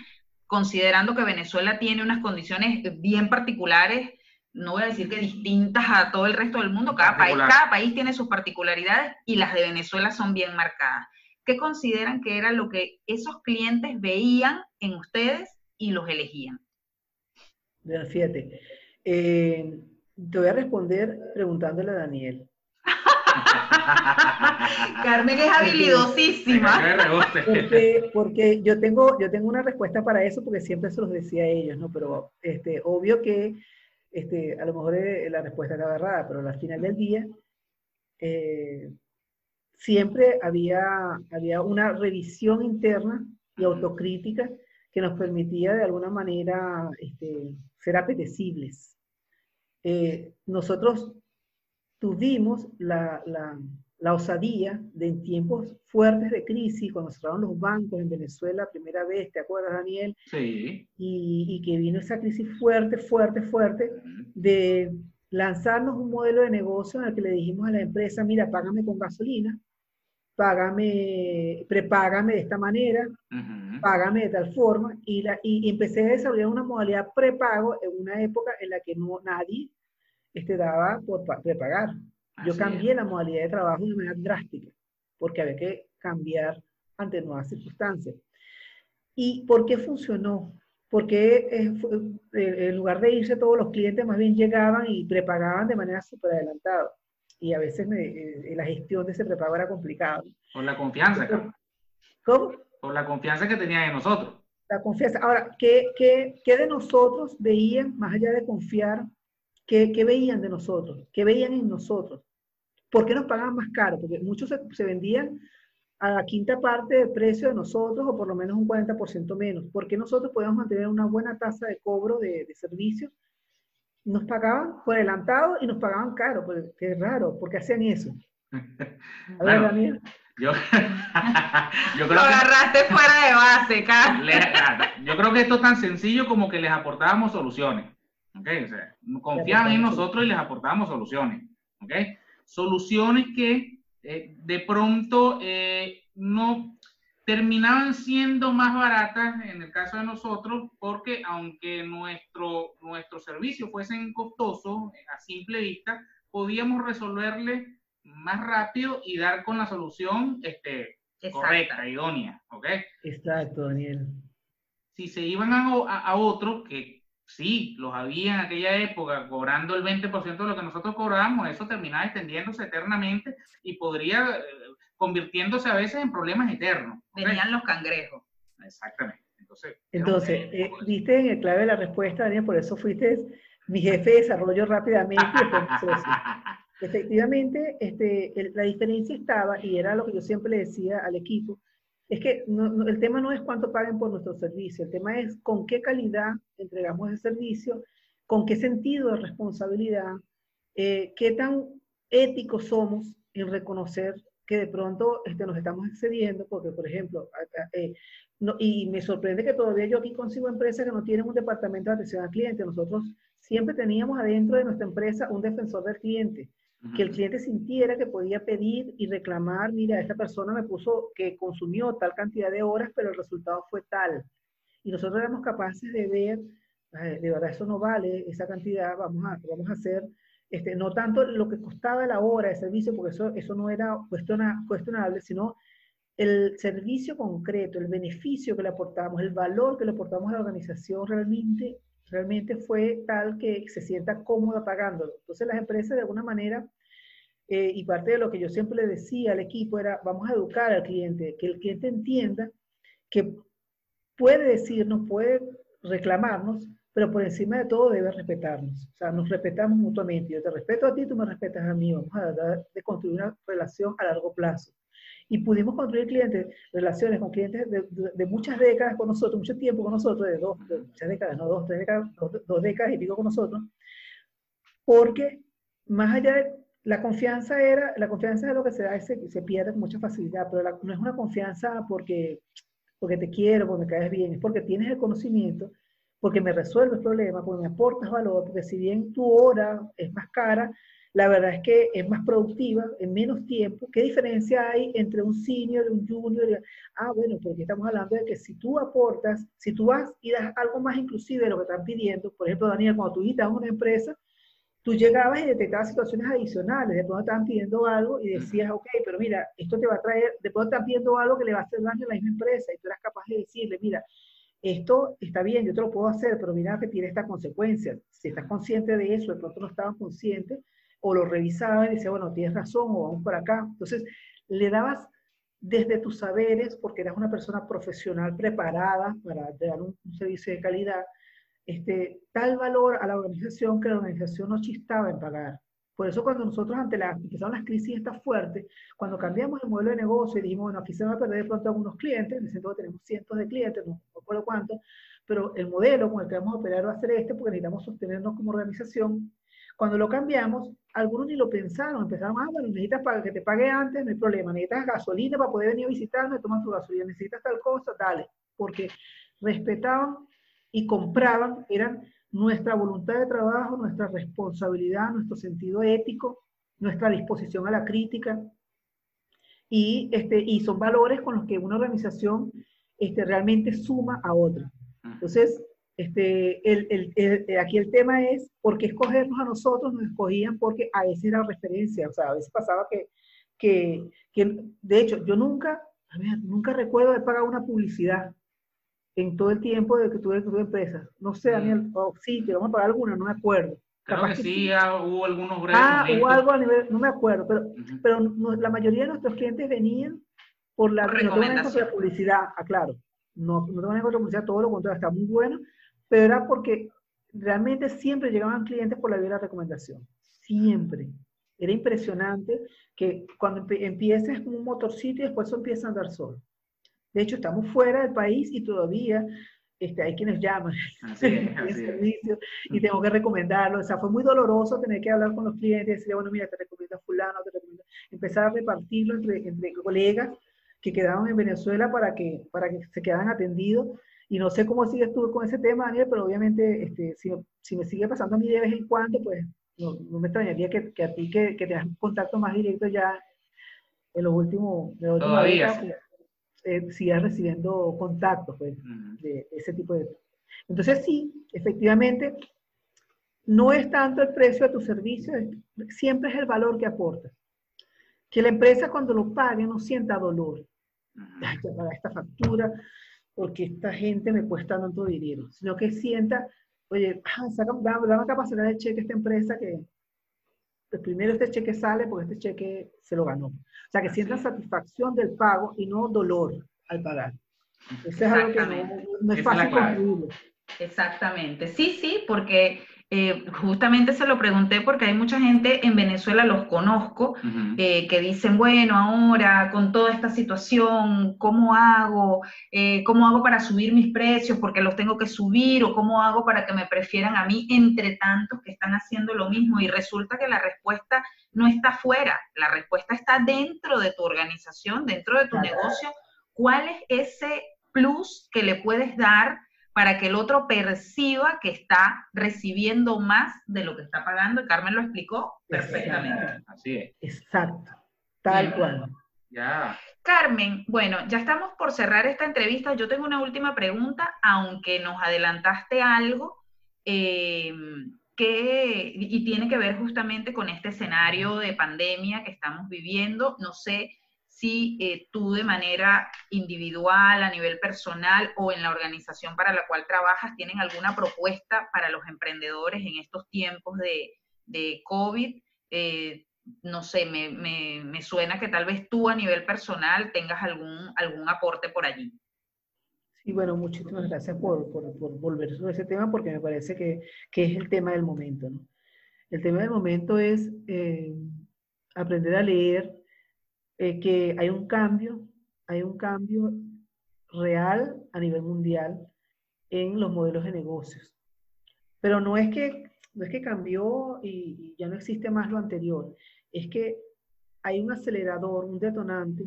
Considerando que Venezuela tiene unas condiciones bien particulares, no voy a decir que distintas a todo el resto del mundo, cada país, cada país tiene sus particularidades y las de Venezuela son bien marcadas. ¿Qué consideran que era lo que esos clientes veían en ustedes y los elegían? Mira, Fíjate, eh, Te voy a responder preguntándole a Daniel. Carmen es habilidosísima. Porque, porque, yo, tengo, yo tengo una respuesta para eso porque siempre se los decía a ellos, ¿no? Pero este, obvio que este, a lo mejor eh, la respuesta estaba errada, pero al final del día eh, siempre había, había una revisión interna y autocrítica que nos permitía de alguna manera este, ser apetecibles. Eh, nosotros tuvimos la, la, osadía de en tiempos fuertes de crisis, cuando cerraron los bancos en Venezuela la primera vez, ¿te acuerdas, Daniel? Sí. Y, y que vino esa crisis fuerte, fuerte, fuerte, de lanzarnos un modelo de negocio en el que le dijimos a la empresa, mira, págame con gasolina, págame, prepágame de esta manera, págame de tal forma, y, la, y, empecé a desarrollar una modalidad prepago en una época en la que no nadie este, daba por prepagar. Yo cambié la modalidad de trabajo de manera drástica, porque había que cambiar ante nuevas circunstancias. ¿Y por qué funcionó? Porque eh, en lugar de irse todos los clientes, más bien llegaban y prepagaban de manera súper adelantada y a veces eh, la gestión de ese prepago era complicado. Por la confianza, ¿Cómo? Por la confianza que tenía en nosotros. La confianza. Ahora, ¿qué, qué, qué de nosotros veían, más allá de confiar, qué, qué, veían de nosotros? ¿Qué veían en nosotros? ¿Por qué nos pagaban más caro? Porque muchos se, se vendían a la quinta parte del precio de nosotros o por lo menos un 40% menos. ¿Por qué nosotros podíamos mantener una buena tasa de cobro de, de servicios nos pagaban por adelantado y nos pagaban caro, pues, qué raro, ¿por qué hacían eso? A ver, Daniel. Yo, yo creo Lo agarraste fuera de base, Carlos. Yo creo que esto es tan sencillo como que les aportábamos soluciones. ¿Okay? O sea, confiaban en nosotros y les aportábamos soluciones. ¿okay? Soluciones que eh, de pronto eh, no terminaban siendo más baratas en el caso de nosotros porque aunque nuestro, nuestro servicio fuesen costosos a simple vista, podíamos resolverle más rápido y dar con la solución este, correcta, idónea. ¿okay? Exacto, Daniel. Si se iban a, a, otro, que sí, los había en aquella época cobrando el 20% de lo que nosotros cobrábamos, eso terminaba extendiéndose eternamente y podría eh, convirtiéndose a veces en problemas eternos. Venían los cangrejos. Exactamente. Entonces, Entonces eh, viste en el clave de la respuesta, Daniel, por eso fuiste mi jefe de desarrollo rápidamente. Efectivamente, este, la diferencia estaba, y era lo que yo siempre le decía al equipo, es que el tema no es cuánto paguen por nuestro servicio, el tema es con qué calidad entregamos el servicio, con qué sentido de responsabilidad, eh, qué tan éticos somos en reconocer que de pronto este, nos estamos excediendo, porque, por ejemplo, eh, y me sorprende que todavía yo aquí consigo empresas que no tienen un departamento de atención al cliente. Nosotros siempre teníamos adentro de nuestra empresa un defensor del cliente, que el cliente sintiera que podía pedir y reclamar, mira, esta persona me puso que consumió tal cantidad de horas, pero el resultado fue tal. Y nosotros éramos capaces de ver, de verdad, eso no vale, esa cantidad, vamos a, vamos a hacer este, no tanto lo que costaba la hora de servicio, porque eso, eso no era cuestionable, sino el servicio concreto, el beneficio que le aportamos, el valor que le aportamos a la organización realmente, realmente fue tal que se sienta cómoda pagándolo. Entonces las empresas de alguna manera, eh, y parte de lo que yo siempre le decía al equipo era, vamos a educar al cliente, que el cliente entienda que puede decirnos, puede reclamarnos, pero por encima de todo debe respetarnos. O sea, nos respetamos mutuamente. Yo te respeto a ti, tú me respetas a mí. Vamos a tratar de construir una relación a largo plazo. Y pudimos construir clientes, relaciones con clientes de, muchas décadas con nosotros, mucho tiempo con nosotros, de dos, muchas décadas, no dos, tres décadas, dos, décadas y pico con nosotros, porque más allá de la confianza era, la confianza es lo que se da y se, se pierde con mucha facilidad, pero no es una confianza porque, porque te quiero, porque me caes bien, es porque tienes el conocimiento porque me resuelve el problema, porque me aportas valor, porque si bien tu hora es más cara, la verdad es que es más productiva en menos tiempo. ¿Qué diferencia hay entre un senior y un junior? Ah, bueno, porque estamos hablando de que si tú aportas, si tú vas y das algo más inclusive de lo que están pidiendo, por ejemplo, Daniel, cuando tú visitas una empresa, tú llegabas y detectabas situaciones adicionales, de pronto estaban pidiendo algo y decías, ok, pero mira, esto te va a traer, de pronto están pidiendo algo que le va a hacer daño a la misma empresa y tú eras capaz de decirle, mira, esto está bien, yo te lo puedo hacer, pero mira que tiene esta consecuencia. Si estás consciente de eso, de pronto no estaban conscientes, o lo revisaban y decían, bueno, tienes razón, o vamos por acá. Entonces, le dabas desde tus saberes, porque eras una persona profesional preparada para dar un, servicio de calidad, este, tal valor a la organización que la organización no chistaba en pagar. Por eso cuando nosotros ante la, empezaron las crisis estas fuertes, cuando cambiamos el modelo de negocio y dijimos, bueno, aquí se van a perder de pronto algunos clientes, me siento que tenemos cientos de clientes, no recuerdo cuántos, pero el modelo con el que vamos a operar va a ser este porque necesitamos sostenernos como organización. Cuando lo cambiamos, algunos ni lo pensaron, empezaron, ah, bueno, necesitas para que te pague antes, no hay problema, necesitas gasolina para poder venir a visitarme, tomas tu gasolina, necesitas tal cosa, dale, porque respetaban y compraban, eran nuestra voluntad de trabajo, nuestra responsabilidad, nuestro sentido ético, nuestra disposición a la crítica. Y, este, y son valores con los que una organización este, realmente suma a otra. Entonces, este, el, el, aquí el tema es, ¿por qué escogernos a nosotros? Nos escogían porque a veces era referencia, o sea, a veces pasaba que, que, que de hecho, yo nunca, a ver, nunca recuerdo haber pagado una publicidad en todo el tiempo de que tuve, tuve empresa. No sé, Daniel, oh, sí, te vamos a pagar alguna, no me acuerdo. Creo que, sí, ah, hubo algunos Ah, hubo algo a nivel, no me acuerdo, pero, pero la mayoría de nuestros clientes venían por la, recomendación. la publicidad, aclaro. No, no tengo nada contra la publicidad, todo lo contrario, está muy bueno, pero era porque realmente siempre llegaban clientes por la vía de la recomendación. Siempre. Era impresionante que cuando empieces como un motorcito y después empieza a andar solo. De hecho, estamos fuera del país y todavía este, hay quienes llaman servicio y tengo que recomendarlo. O sea, fue muy doloroso tener que hablar con los clientes y decirle, bueno, mira, te recomiendo fulano, te recomiendo. Empezar a repartirlo entre, entre colegas que quedaban en Venezuela para que, para que se quedaran atendidos. Y no sé cómo sigues tú con ese tema, Daniel, pero obviamente este, si, si me sigue pasando a mí de vez en cuando, pues no, no me extrañaría que, que, a ti que, que tengas un contacto más directo ya en los últimos... Todavía. Pues, eh, sigas recibiendo contactos pues, de, ese tipo de... Entonces sí, efectivamente, no es tanto el precio de tu servicio, siempre es el valor que aportas. Que la empresa cuando lo pague no sienta dolor. Ay, que pagar esta factura porque esta gente me cuesta tanto dinero, sino que sienta, oye, ah, saca, dame, dame capacidad de cheque a esta empresa que pues primero este cheque sale porque este cheque se lo ganó. O sea, que sienta satisfacción del pago y no dolor al pagar. Eso es algo que no, es fácil construirlo. Exactamente. Sí, sí, porque eh, justamente se lo pregunté porque hay mucha gente en Venezuela, los conozco, eh, que dicen, bueno, ahora con toda esta situación, ¿cómo hago? Eh, ¿Cómo hago para subir mis precios? Porque los tengo que subir o cómo hago para que me prefieran a mí entre tantos que están haciendo lo mismo. Y resulta que la respuesta no está fuera, la respuesta está dentro de tu organización, dentro de tu negocio. ¿Cuál es ese plus que le puedes dar? Para que el otro perciba que está recibiendo más de lo que está pagando. Carmen lo explicó perfectamente. Así es. Exacto, tal cual. Ya. Carmen, bueno, ya estamos por cerrar esta entrevista. Yo tengo una última pregunta, aunque nos adelantaste algo. Eh, que, y tiene que ver justamente con este escenario de pandemia que estamos viviendo. No sé si eh, tú de manera individual, a nivel personal o en la organización para la cual trabajas, tienen alguna propuesta para los emprendedores en estos tiempos de, de COVID. Eh, no sé, me, me, me, suena que tal vez tú a nivel personal tengas algún, algún aporte por allí. Sí, bueno, muchísimas gracias por, por, por volver sobre ese tema porque me parece que, que, es el tema del momento. El tema del momento es eh, aprender a leer, eh, que hay un cambio, hay un cambio real a nivel mundial en los modelos de negocios. Pero no es que, no es que cambió y, ya no existe más lo anterior, es que hay un acelerador, un detonante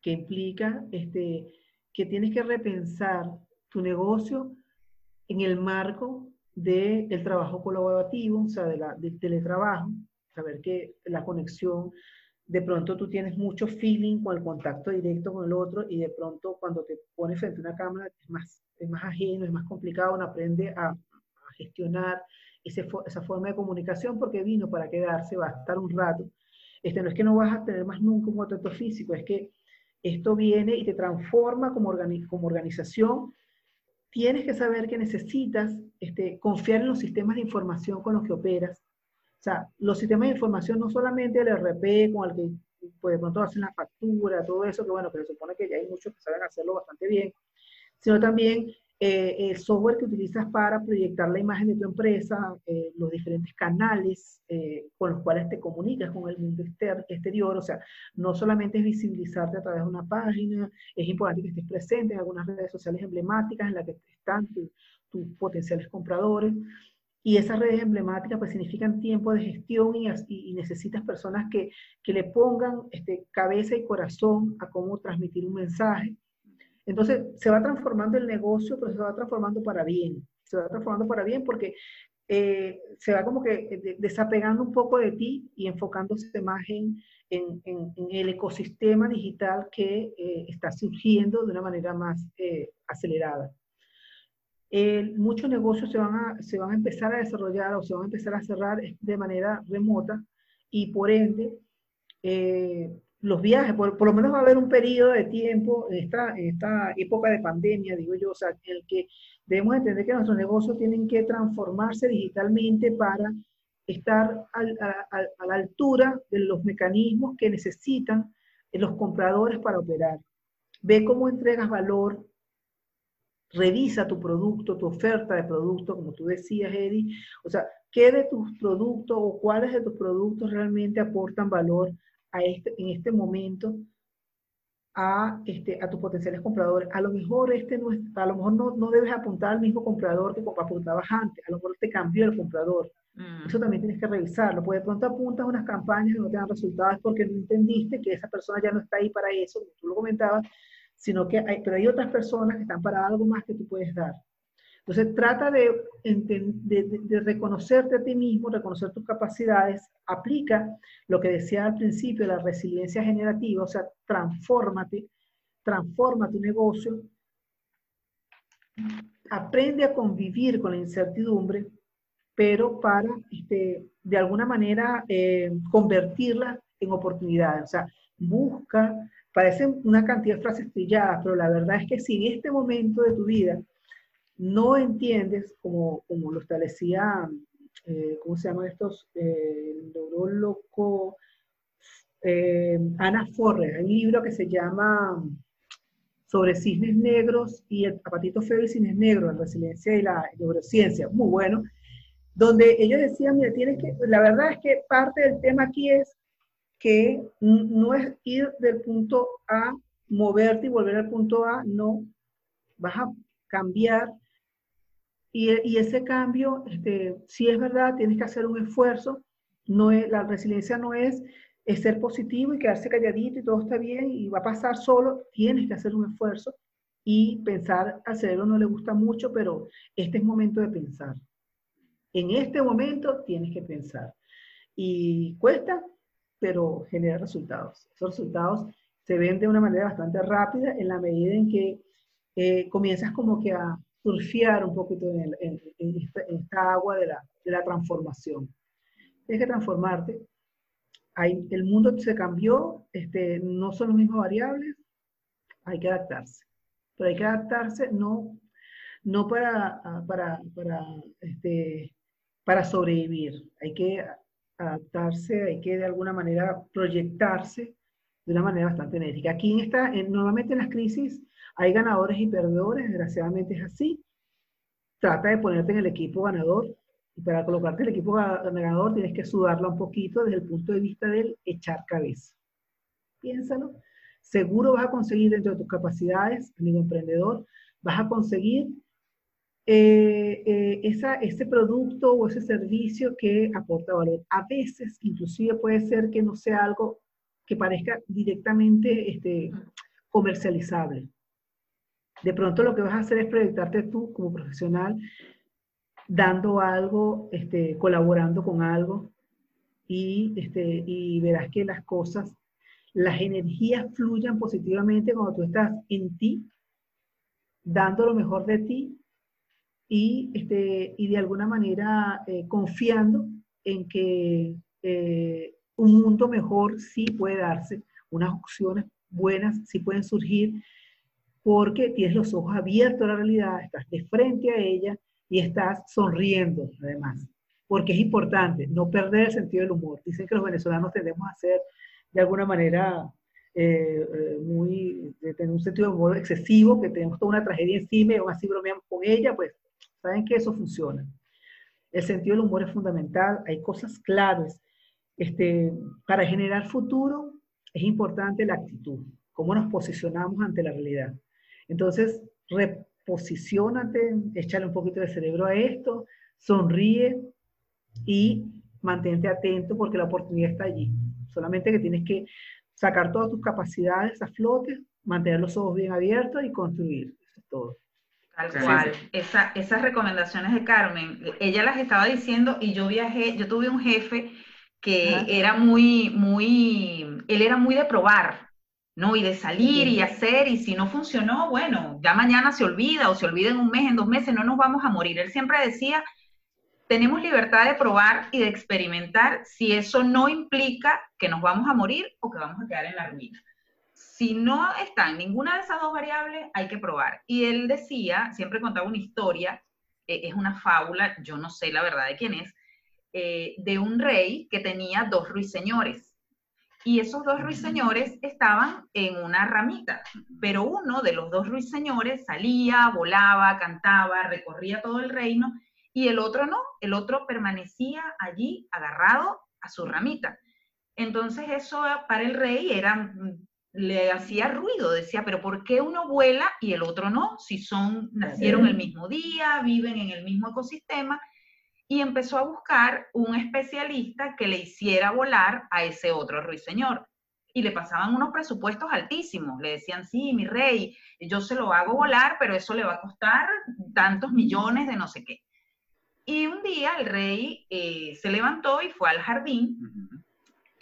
que implica este, que tienes que repensar tu negocio en el marco del trabajo colaborativo, o sea, de la, del teletrabajo, saber que la conexión de pronto tú tienes mucho feeling con el contacto directo con el otro y de pronto cuando te pones frente a una cámara es más, es más ajeno, es más complicado, uno aprende a, gestionar esa forma de comunicación porque vino para quedarse, va a estar un rato. Este, no es que no vas a tener más nunca un contacto físico, es que esto viene y te transforma como, como organización tienes que saber que necesitas este, confiar en los sistemas de información con los que operas. O sea, los sistemas de información no solamente el RP con el que pues, de pronto hacen la factura, todo eso, que bueno, que se supone que ya hay muchos que saben hacerlo bastante bien, sino también eh, el software que utilizas para proyectar la imagen de tu empresa, eh, los diferentes canales eh, con los cuales te comunicas con el mundo exterior, o sea, no solamente es visibilizarte a través de una página, es importante que estés presente en algunas redes sociales emblemáticas en las que están tus potenciales compradores, y esas redes emblemáticas pues significan tiempo de gestión y, y necesitas personas que, que le pongan este, cabeza y corazón a cómo transmitir un mensaje, entonces, se va transformando el negocio, pero se va transformando para bien. Se va transformando para bien porque eh, se va como que eh, desapegando un poco de ti y enfocándose más en, en, el ecosistema digital que eh, está surgiendo de una manera más acelerada. Muchos negocios se van, a, se van a empezar a desarrollar o se van a empezar a cerrar de manera remota y por ende los viajes, por, lo menos va a haber un periodo de tiempo esta, esta época de pandemia, digo yo, o sea, en el que debemos entender que nuestros negocios tienen que transformarse digitalmente para estar a, la altura de los mecanismos que necesitan los compradores para operar. Ve cómo entregas valor, revisa tu producto, tu oferta de producto, como tú decías, Eddie. O sea, ¿qué de tus productos o cuáles de tus productos realmente aportan valor este, en este momento a, este, a tus potenciales compradores. A lo mejor, este no, a lo mejor no, no debes apuntar al mismo comprador que apuntabas antes, a lo mejor te cambió el comprador. Mm. Eso también tienes que revisarlo, porque de pronto apuntas unas campañas que no te dan resultados porque no entendiste que esa persona ya no está ahí para eso, como tú lo comentabas, sino que hay, pero hay otras personas que están para algo más que tú puedes dar. Entonces trata de, de, reconocerte a ti mismo, reconocer tus capacidades, aplica lo que decía al principio, la resiliencia generativa, o sea, transfórmate, transforma tu negocio, aprende a convivir con la incertidumbre, pero para, este, de alguna manera, eh, convertirla en oportunidades. O sea, busca, parece una cantidad de frases trilladas, pero la verdad es que si en este momento de tu vida no entiendes, como, como lo establecía, eh, ¿cómo se llaman estos? Eh, el neurólogo eh, Ana Forre, hay un libro que se llama sobre cisnes negros y el apatito feo y cisnes negros, la resiliencia y la neurociencia, muy bueno, donde ellos decían, mira, tienes que, la verdad es que parte del tema aquí es que no es ir del punto A, moverte y volver al punto A, no, vas a cambiar y, ese cambio, este, si es verdad, tienes que hacer un esfuerzo. No es, la resiliencia no es, ser positivo y quedarse calladito y todo está bien y va a pasar solo. Tienes que hacer un esfuerzo y pensar, al cerebro no le gusta mucho, pero este es momento de pensar. En este momento tienes que pensar. Y cuesta, pero genera resultados. Esos resultados se ven de una manera bastante rápida en la medida en que eh, comienzas como que a surfear un poquito en, esta, agua de la, de la, transformación. Tienes que transformarte. Hay, el mundo se cambió, este, no son las mismas variables, hay que adaptarse. Pero hay que adaptarse no, no para, para, para, este, para sobrevivir, hay que adaptarse, hay que de alguna manera proyectarse de una manera bastante enérgica. Aquí en esta, en, normalmente en las crisis hay ganadores y perdedores, desgraciadamente es así. Trata de ponerte en el equipo ganador y para colocarte en el equipo ganador tienes que sudarla un poquito desde el punto de vista del echar cabeza. Piénsalo. Seguro vas a conseguir dentro de tus capacidades, amigo emprendedor, vas a conseguir eh, eh, esa, ese producto o ese servicio que aporta valor. A veces, inclusive puede ser que no sea algo que parezca directamente este, comercializable. De pronto lo que vas a hacer es proyectarte tú como profesional, dando algo, este, colaborando con algo, y, este, y verás que las cosas, las energías fluyan positivamente cuando tú estás en ti, dando lo mejor de ti y, este, y de alguna manera eh, confiando en que eh, un mundo mejor sí puede darse, unas opciones buenas sí pueden surgir porque tienes los ojos abiertos a la realidad, estás de frente a ella y estás sonriendo además, porque es importante no perder el sentido del humor. Dicen que los venezolanos tendemos a ser de alguna manera eh, eh, muy, de tener un sentido de humor excesivo, que tenemos toda una tragedia encima y aún así bromeamos con ella, pues saben que eso funciona. El sentido del humor es fundamental, hay cosas claves. Este, para generar futuro es importante la actitud, cómo nos posicionamos ante la realidad. Entonces, reposicionate, échale un poquito de cerebro a esto, sonríe y mantente atento porque la oportunidad está allí. Solamente que tienes que sacar todas tus capacidades a flote, mantener los ojos bien abiertos y construir. Eso es todo. Tal cual. esas recomendaciones de Carmen, ella las estaba diciendo y yo viajé, yo tuve un jefe que era muy, muy, él era muy de probar, ¿no? Y de salir y hacer, y si no funcionó, bueno, ya mañana se olvida o se olvida en un mes, en dos meses, no nos vamos a morir. Él siempre decía, tenemos libertad de probar y de experimentar si eso no implica que nos vamos a morir o que vamos a quedar en la ruina. Si no está en ninguna de esas dos variables, hay que probar. Y él decía, siempre contaba una historia, eh, es una fábula, yo no sé la verdad de quién es, eh, de un rey que tenía dos ruiseñores. Y esos dos ruiseñores estaban en una ramita, pero uno de los dos ruiseñores salía, volaba, cantaba, recorría todo el reino y el otro no, el otro permanecía allí agarrado a su ramita. Entonces eso para el rey era, le hacía ruido, decía, pero ¿por qué uno vuela y el otro no? Si son, nacieron el mismo día, viven en el mismo ecosistema, y empezó a buscar un especialista que le hiciera volar a ese otro ruiseñor. Y le pasaban unos presupuestos altísimos. Le decían, sí, mi rey, yo se lo hago volar, pero eso le va a costar tantos millones de no sé qué. Y un día el rey eh, se levantó y fue al jardín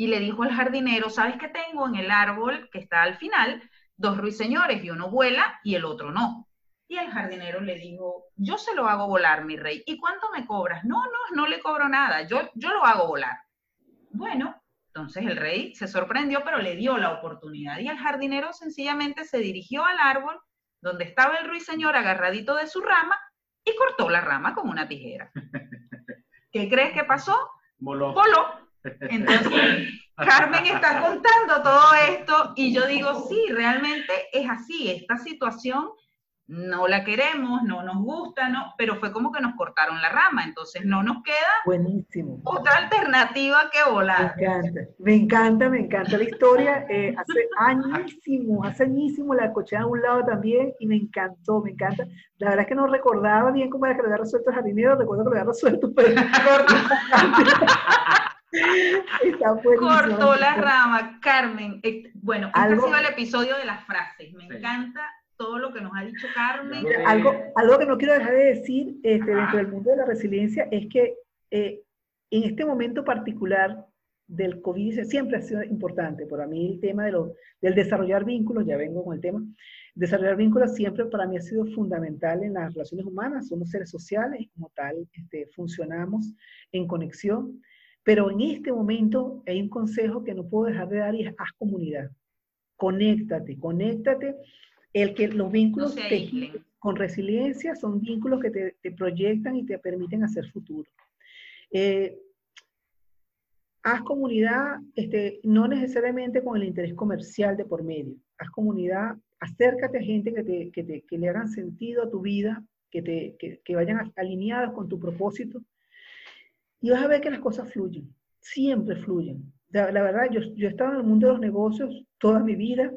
y le dijo al jardinero, ¿sabes qué tengo en el árbol que está al final? Dos ruiseñores y uno vuela y el otro no. Y el jardinero le dijo, yo se lo hago volar, mi rey. ¿Y cuánto me cobras? No, no, no le cobro nada, yo, yo lo hago volar. Bueno, entonces el rey se sorprendió, pero le dio la oportunidad. Y el jardinero sencillamente se dirigió al árbol donde estaba el ruiseñor agarradito de su rama y cortó la rama con una tijera. ¿Qué crees que pasó? Voló. Voló. Entonces, Carmen está contando todo esto y yo digo, sí, realmente es así. Esta situación no la queremos, no nos gusta, no, pero fue como que nos cortaron la rama, entonces no nos queda Buenísimo. otra alternativa que volar. Me encanta, me encanta, me encanta la historia. Eh, hace añísimo, hace añísimo la escuché a un lado también y me encantó, me encanta. La verdad es que no recordaba bien cómo era que lo había resuelto el jardinero, recuerdo que lo había resuelto, pero Cortó la rama, Carmen. Eh, bueno, este ha sido el episodio de las frases. Me encanta todo lo que nos ha dicho Carmen. algo, algo que no quiero dejar de decir este, dentro del mundo de la resiliencia es que eh, en este momento particular del COVID siempre ha sido importante. Para mí el tema de lo, del desarrollar vínculos, ya vengo con el tema, desarrollar vínculos siempre para mí ha sido fundamental en las relaciones humanas. Somos seres sociales como tal este, funcionamos en conexión. Pero en este momento hay un consejo que no puedo dejar de dar y es haz comunidad. Conéctate, conéctate el que los vínculos con resiliencia son vínculos que te, proyectan y te permiten hacer futuro. Eh, haz comunidad, este, no necesariamente con el interés comercial de por medio. Haz comunidad, acércate a gente que, te, que, te, que le hagan sentido a tu vida, que, te, que, vayan alineados con tu propósito. Y vas a ver que las cosas fluyen, siempre fluyen. La, verdad, yo, yo he estado en el mundo de los negocios toda mi vida.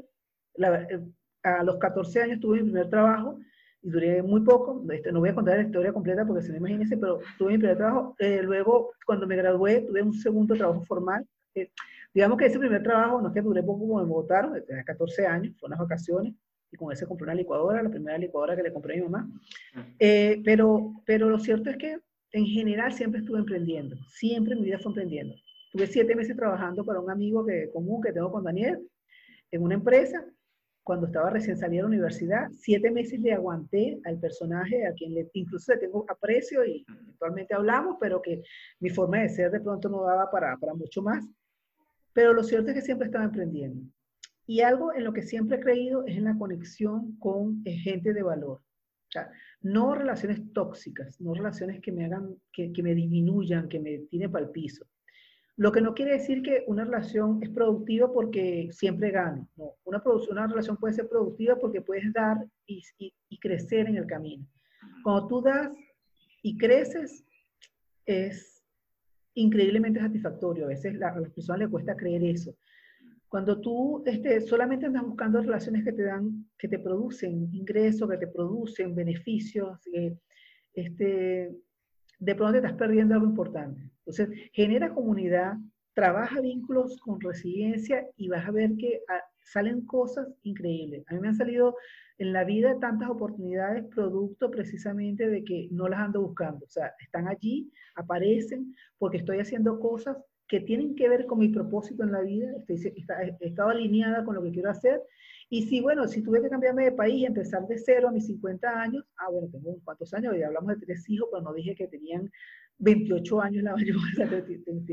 La, eh, a los 14 años tuve mi primer trabajo y duré muy poco. Este, no voy a contar la historia completa porque se me imagínense, pero tuve mi primer trabajo. Eh, luego, cuando me gradué, tuve un segundo trabajo formal. Eh, digamos que ese primer trabajo, no es que duré poco como me votaron, tenía 14 años, fue unas vacaciones, y con ese compré una licuadora, la primera licuadora que le compré a mi mamá. Eh, pero, pero lo cierto es que en general siempre estuve emprendiendo, siempre mi vida fue emprendiendo. Tuve siete meses trabajando para un amigo que, común que tengo con Daniel en una empresa cuando estaba recién salida de la universidad, siete meses le aguanté al personaje, a quien incluso le tengo aprecio y actualmente hablamos, pero que mi forma de ser de pronto no daba para, para mucho más. Pero lo cierto es que siempre estaba emprendiendo. Y algo en lo que siempre he creído es en la conexión con gente de valor. O sea, no relaciones tóxicas, no relaciones que me hagan, que, que me disminuyan, que me tiren para el piso. Lo que no quiere decir que una relación es productiva porque siempre gano. No, una, una relación puede ser productiva porque puedes dar y, y, crecer en el camino. Cuando tú das y creces, es increíblemente satisfactorio. A veces a las personas les cuesta creer eso. Cuando tú este, solamente andas buscando relaciones que te dan, que te producen ingresos, que te producen beneficios, este, de pronto te estás perdiendo algo importante. Entonces, genera comunidad, trabaja vínculos con resiliencia y vas a ver que ah, salen cosas increíbles. A mí me han salido en la vida tantas oportunidades producto precisamente de que no las ando buscando. O sea, están allí, aparecen, porque estoy haciendo cosas que tienen que ver con mi propósito en la vida, estoy, he estado alineada con lo que quiero hacer. Y si, bueno, si tuve que cambiarme de país y empezar de cero a mis 50 años, ah, bueno, tengo unos cuantos años, hablamos de tres hijos, pero no dije que tenían 28 años la mayor,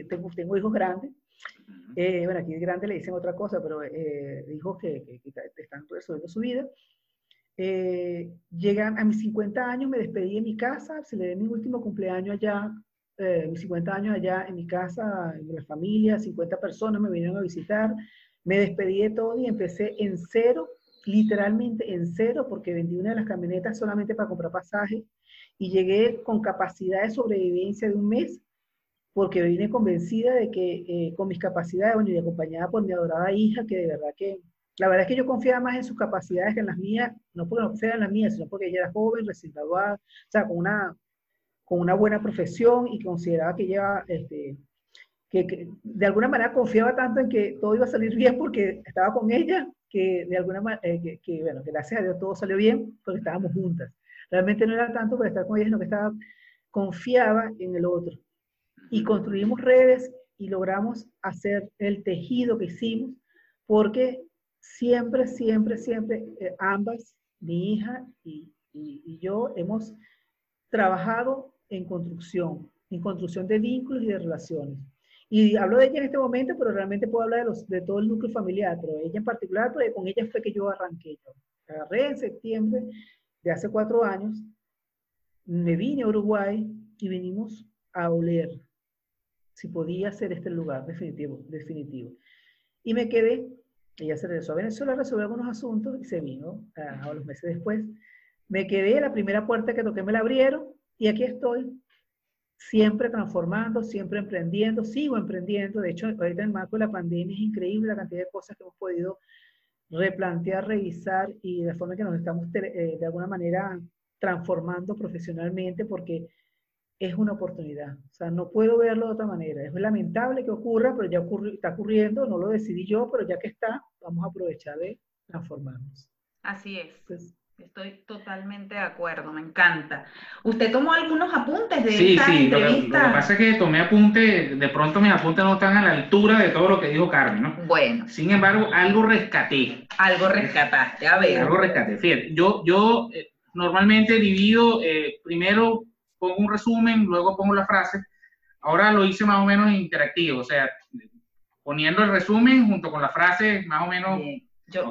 tengo, tengo hijos grandes. Eh, bueno, aquí grande le dicen otra cosa, pero eh, hijos que, que, que, están resolviendo su vida. Eh, llegan a mis 50 años, me despedí de mi casa, celebré mi último cumpleaños allá eh, mis 50 años allá en mi casa, en la familia, 50 personas me vinieron a visitar, me despedí de todo y empecé en cero, literalmente en cero, porque vendí una de las camionetas solamente para comprar pasaje y llegué con capacidad de sobrevivencia de un mes, porque vine convencida de que eh, con mis capacidades, bueno, y acompañada por mi adorada hija, que de verdad que, la verdad es que yo confiaba más en sus capacidades que en las mías, no porque no confiaba en las mías, sino porque ella era joven, recién graduada, o sea, con una con una buena profesión y consideraba que ella, este, que, de alguna manera confiaba tanto en que todo iba a salir bien porque estaba con ella, que de alguna manera, eh, que, bueno, que gracias a Dios todo salió bien porque estábamos juntas. Realmente no era tanto por estar con ella, sino que estaba, confiaba en el otro. Y construimos redes y logramos hacer el tejido que hicimos porque siempre, siempre, siempre, eh, ambas, mi hija y, y yo, hemos trabajado en construcción, en construcción de vínculos y de relaciones. Y hablo de ella en este momento, pero realmente puedo hablar de, los, de todo el núcleo familiar, pero ella en particular, porque con ella fue que yo arranqué. Yo agarré en septiembre de hace cuatro años, me vine a Uruguay y vinimos a oler si podía ser este lugar definitivo, definitivo. Y me quedé, ella se regresó a Venezuela, resolvió algunos asuntos y se vino a, a los meses después. Me quedé, la primera puerta que toqué me la abrieron y aquí estoy, siempre transformando, siempre emprendiendo, sigo emprendiendo. De hecho, ahorita en el marco de la pandemia es increíble la cantidad de cosas que hemos podido replantear, revisar y de forma que nos estamos eh, de alguna manera transformando profesionalmente porque es una oportunidad. O sea, no puedo verlo de otra manera. Es lamentable que ocurra, pero ya está ocurriendo, no lo decidí yo, pero ya que está, vamos a aprovechar de transformarnos. Así es. Estoy totalmente de acuerdo, me encanta. ¿Usted tomó algunos apuntes de sí, esta sí, entrevista? Lo que, pasa es que tomé apuntes, de pronto mis apuntes no están a la altura de todo lo que dijo Carmen, ¿no? Bueno. Sin embargo, algo rescaté. Algo rescataste, a ver. Algo rescaté. Fíjate, yo, yo eh, normalmente divido, eh, primero pongo un resumen, luego pongo la frase. Ahora lo hice más o menos interactivo, o sea, poniendo el resumen junto con la frase más o menos... Yo,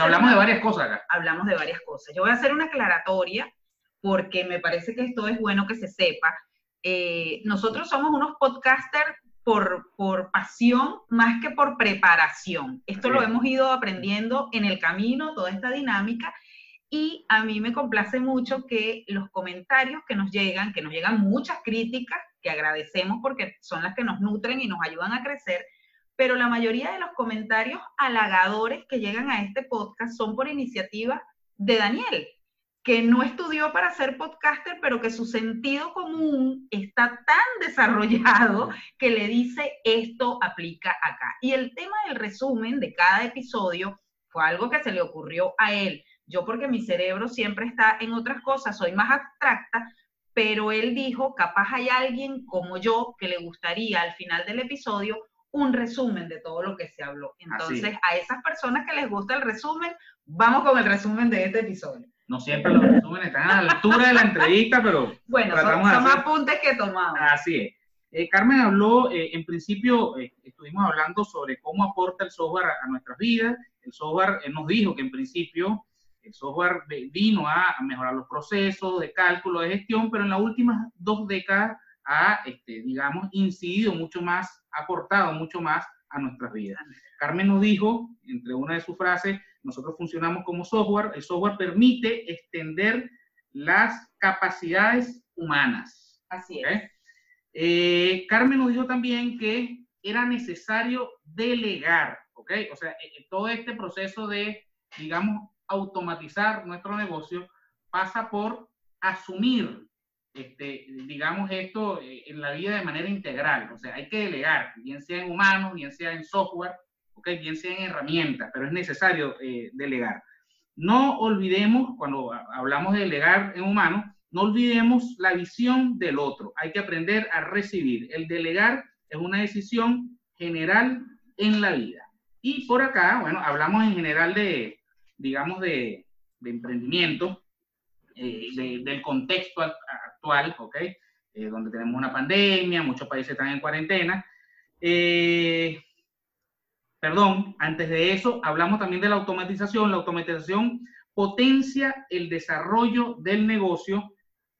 hablamos de varias cosas acá. Hablamos de varias cosas. Yo voy a hacer una aclaratoria porque me parece que esto es bueno que se sepa. Eh, nosotros somos unos podcasters por, por pasión más que por preparación. Esto lo hemos ido aprendiendo en el camino, toda esta dinámica. Y a mí me complace mucho que los comentarios que nos llegan, que nos llegan muchas críticas, que agradecemos porque son las que nos nutren y nos ayudan a crecer, pero la mayoría de los comentarios halagadores que llegan a este podcast son por iniciativa de Daniel, que no estudió para ser podcaster, pero que su sentido común está tan desarrollado que le dice esto aplica acá. Y el tema del resumen de cada episodio fue algo que se le ocurrió a él. Yo porque mi cerebro siempre está en otras cosas, soy más abstracta, pero él dijo, capaz hay alguien como yo que le gustaría al final del episodio un resumen de todo lo que se habló. Entonces, a esas personas que les gusta el resumen, vamos con el resumen de este episodio. No siempre los resúmenes están a la altura de la entrevista, pero bueno, son, apuntes que tomamos. Así es. Eh, Carmen habló, eh, en principio eh, estuvimos hablando sobre cómo aporta el software a, nuestras vidas. El software nos dijo que en principio el software vino a, mejorar los procesos de cálculo, de gestión, pero en las últimas dos décadas ha, este, digamos, incidido mucho más, ha aportado mucho más a nuestras vidas. Carmen nos dijo, entre una de sus frases, nosotros funcionamos como software, el software permite extender las capacidades humanas. Así es. Eh, Carmen nos dijo también que era necesario delegar, ¿ok? O sea, eh, todo este proceso de, digamos, automatizar nuestro negocio pasa por asumir, este, digamos, esto en la vida de manera integral. O sea, hay que delegar, bien sea en humanos, bien sea en software, ¿ok? Bien sea en herramientas, pero es necesario delegar. No olvidemos, cuando hablamos de delegar en humanos, no olvidemos la visión del otro. Hay que aprender a recibir. El delegar es una decisión general en la vida. Y por acá, bueno, hablamos en general de, digamos, de, emprendimiento, eh, del contexto actual, ¿ok? Eh, donde tenemos una pandemia, muchos países están en cuarentena. Eh, perdón, antes de eso, hablamos también de la automatización. La automatización potencia el desarrollo del negocio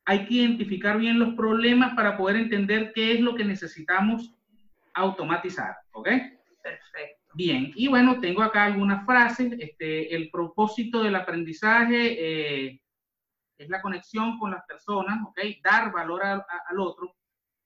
hay que identificar bien los problemas para poder entender qué es lo que necesitamos automatizar, ¿ok? Perfecto. Bien, y bueno, tengo acá algunas frases. Este, el propósito del aprendizaje eh, es la conexión con las personas, ¿ok? Dar valor al otro.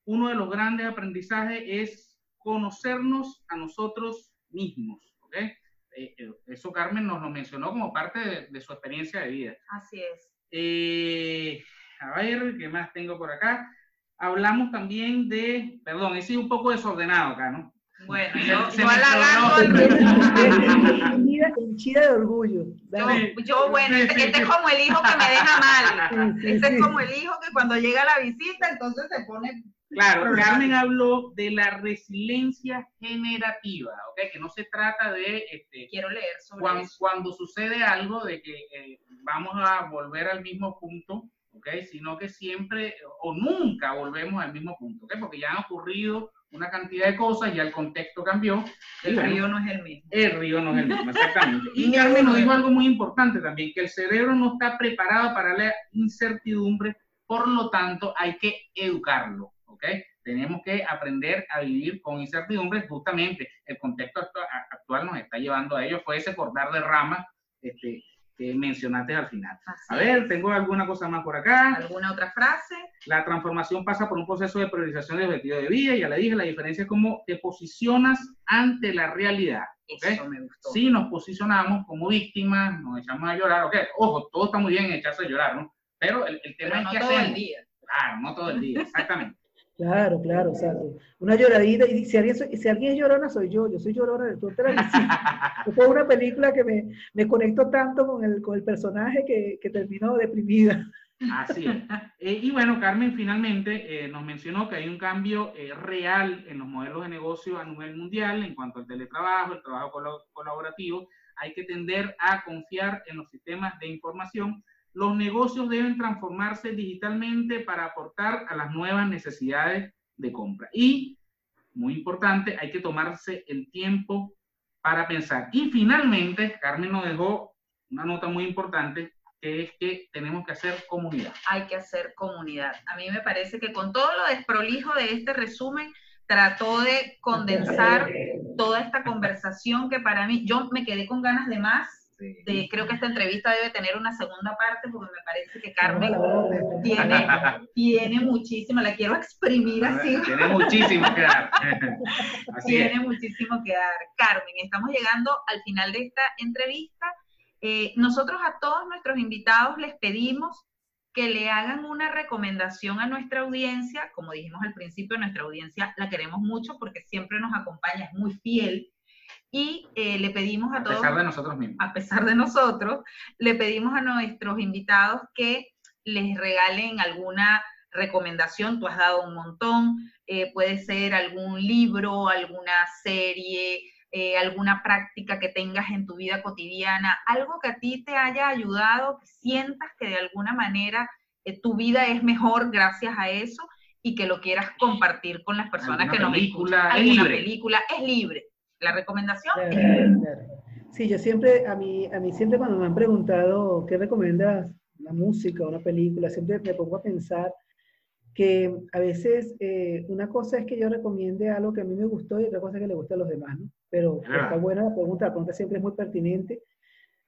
Uno de los grandes aprendizajes es conocernos a nosotros mismos, ¿ok? Eh, eh, eso Carmen nos lo mencionó como parte de, de su experiencia de vida. Así es. Eh, a ver, ¿qué más tengo por acá? Hablamos también de, perdón, he sido un poco desordenado acá, ¿no? Bueno, yo, yo halagando Hinchida de orgullo. Yo, yo, bueno, este, este, es como el hijo que me deja mal. Este es como el hijo que cuando llega la visita, entonces se pone Claro, Carmen habló de la resiliencia generativa, ¿ok? Que no se trata de... Este, Quiero leer sobre cuando, eso. Cuando sucede algo de que eh, vamos a volver al mismo punto, Sino que siempre o nunca volvemos al mismo punto, Porque ya han ocurrido una cantidad de cosas, ya el contexto cambió. El río no es el mismo. El río no es el mismo, exactamente. y Carmen nos dijo algo muy importante también, que el cerebro no está preparado para la incertidumbre, por lo tanto hay que educarlo, ¿ok? Tenemos que aprender a vivir con incertidumbre, justamente el contexto actual, nos está llevando a ello, fue ese cortar de ramas, este, que mencionaste al final. a ver, tengo alguna cosa más por acá. ¿Alguna otra frase? La transformación pasa por un proceso de priorización de objetivo de vida. Ya le dije, la diferencia es cómo te posicionas ante la realidad. Eso me gustó. Si nos posicionamos como víctimas, nos echamos a llorar, ok. Ojo, todo está muy bien echarse a llorar, ¿no? Pero el, tema es que todo el día. Claro, no todo el día, exactamente. Claro, claro, o sea, una lloradita, y si alguien, si alguien es llorona, soy yo, yo soy llorona de toda la Fue una película que me, me conecto tanto con el, con el personaje que, que terminó deprimida. Así es. Eh, y bueno, Carmen finalmente eh, nos mencionó que hay un cambio eh, real en los modelos de negocio a nivel mundial en cuanto al teletrabajo, el trabajo colaborativo. Hay que tender a confiar en los sistemas de información los negocios deben transformarse digitalmente para aportar a las nuevas necesidades de compra. Y, muy importante, hay que tomarse el tiempo para pensar. Y finalmente, Carmen nos dejó una nota muy importante, que es que tenemos que hacer comunidad. Hay que hacer comunidad. A mí me parece que con todo lo desprolijo de este resumen, trató de condensar toda esta conversación que para mí, yo me quedé con ganas de más, creo que esta entrevista debe tener una segunda parte porque me parece que Carmen tiene, tiene muchísimo, la quiero exprimir así. Tiene muchísimo que dar. tiene muchísimo que dar. Carmen, estamos llegando al final de esta entrevista. Eh, nosotros a todos nuestros invitados les pedimos que le hagan una recomendación a nuestra audiencia. Como dijimos al principio, nuestra audiencia la queremos mucho porque siempre nos acompaña, es muy fiel y eh, le pedimos a, todos... A pesar de nosotros mismos. A pesar de nosotros, le pedimos a nuestros invitados que les regalen alguna recomendación, tú has dado un montón, eh, puede ser algún libro, alguna serie, eh, alguna práctica que tengas en tu vida cotidiana, algo que a ti te haya ayudado, que sientas que de alguna manera tu vida es mejor gracias a eso y que lo quieras compartir con las personas que nos película, escuchan. es Alguna libre. película es libre. La recomendación Claro, es libre. claro. Sí, yo siempre, a mí, a mí siempre cuando me han preguntado qué recomiendas, una música, una película, siempre me pongo a pensar que a veces eh, una cosa es que yo recomiende algo que a mí me gustó y otra cosa es que le guste a los demás, ¿no? Pero está buena la pregunta, la pregunta siempre es muy pertinente.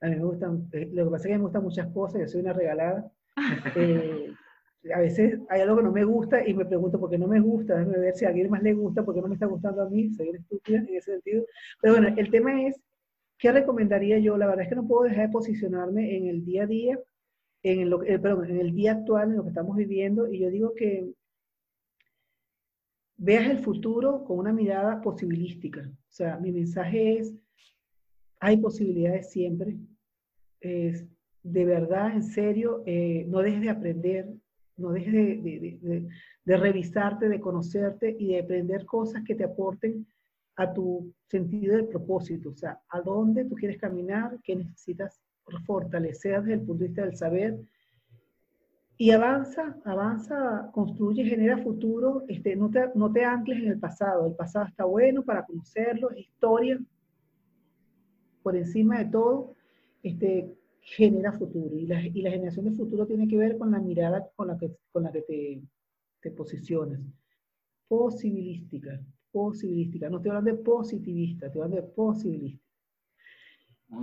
A mí me gustan, eh, lo que pasa es que me gustan muchas cosas, yo soy una regalada. Eh, a veces hay algo que no me gusta y me pregunto por qué no me gusta, déjame ver si a alguien más le gusta, por qué no me está gustando a mí, soy estúpida en ese sentido. Pero bueno, el tema es, ¿qué recomendaría yo? La verdad es que no puedo dejar de posicionarme en el día a día, en, lo, eh, en el día actual, en lo que estamos viviendo, y yo digo que veas el futuro con una mirada posibilística. O sea, mi mensaje es, hay posibilidades siempre. Es, de verdad, en serio, eh, no dejes de aprender, no dejes de, de- revisarte, de conocerte y de aprender cosas que te aporten a tu sentido de propósito, o sea, a dónde tú quieres caminar, qué necesitas fortalecer desde el punto de vista del saber. Y avanza, avanza, construye, genera futuro, este, no, te, no te ancles en el pasado, el pasado está bueno para conocerlo, historia, por encima de todo, este, genera futuro. Y la, y la generación de futuro tiene que ver con la mirada con la que, con la que te, te posicionas. Posibilística, posibilística. No estoy hablando de positivista, estoy hablando de bien.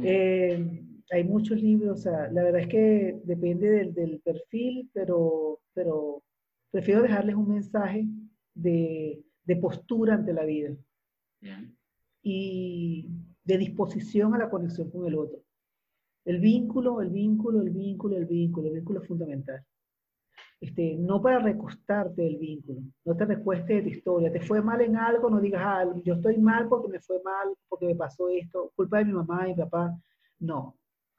Eh, hay muchos libros, o sea, la verdad es que depende del, del perfil, pero, pero prefiero dejarles un mensaje de, de postura ante la vida Bien. y de disposición a la conexión con el otro. El vínculo, el vínculo, el vínculo, el vínculo, el vínculo es fundamental. Este, no para recostarte del vínculo, no te recuestes de tu historia. Te fue mal en algo, no digas, ah, yo estoy mal porque me fue mal, porque me pasó esto, culpa de mi mamá y mi papá. No.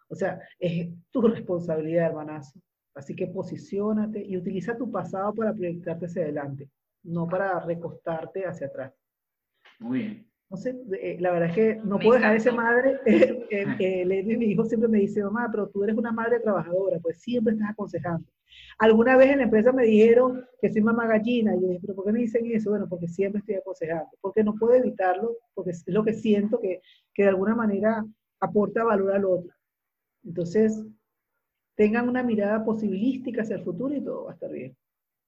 O sea, es tu responsabilidad, hermanazo. Así que posiciónate y utiliza tu pasado para proyectarte hacia adelante, no para recostarte hacia atrás. Muy bien. No sé, eh, la verdad es que no Me puedo dejar de ser madre. Eh, eh, eh, mi hijo siempre me dice, mamá, pero tú eres una madre trabajadora, pues siempre estás aconsejando. Alguna vez en la empresa me dijeron que soy mamá gallina, y yo dije, pero ¿por qué me dicen eso? Bueno, porque siempre estoy aconsejando, porque no puedo evitarlo, porque es lo que siento que, que de alguna manera aporta valor al otro. Entonces, tengan una mirada posibilística hacia el futuro y todo va a estar bien.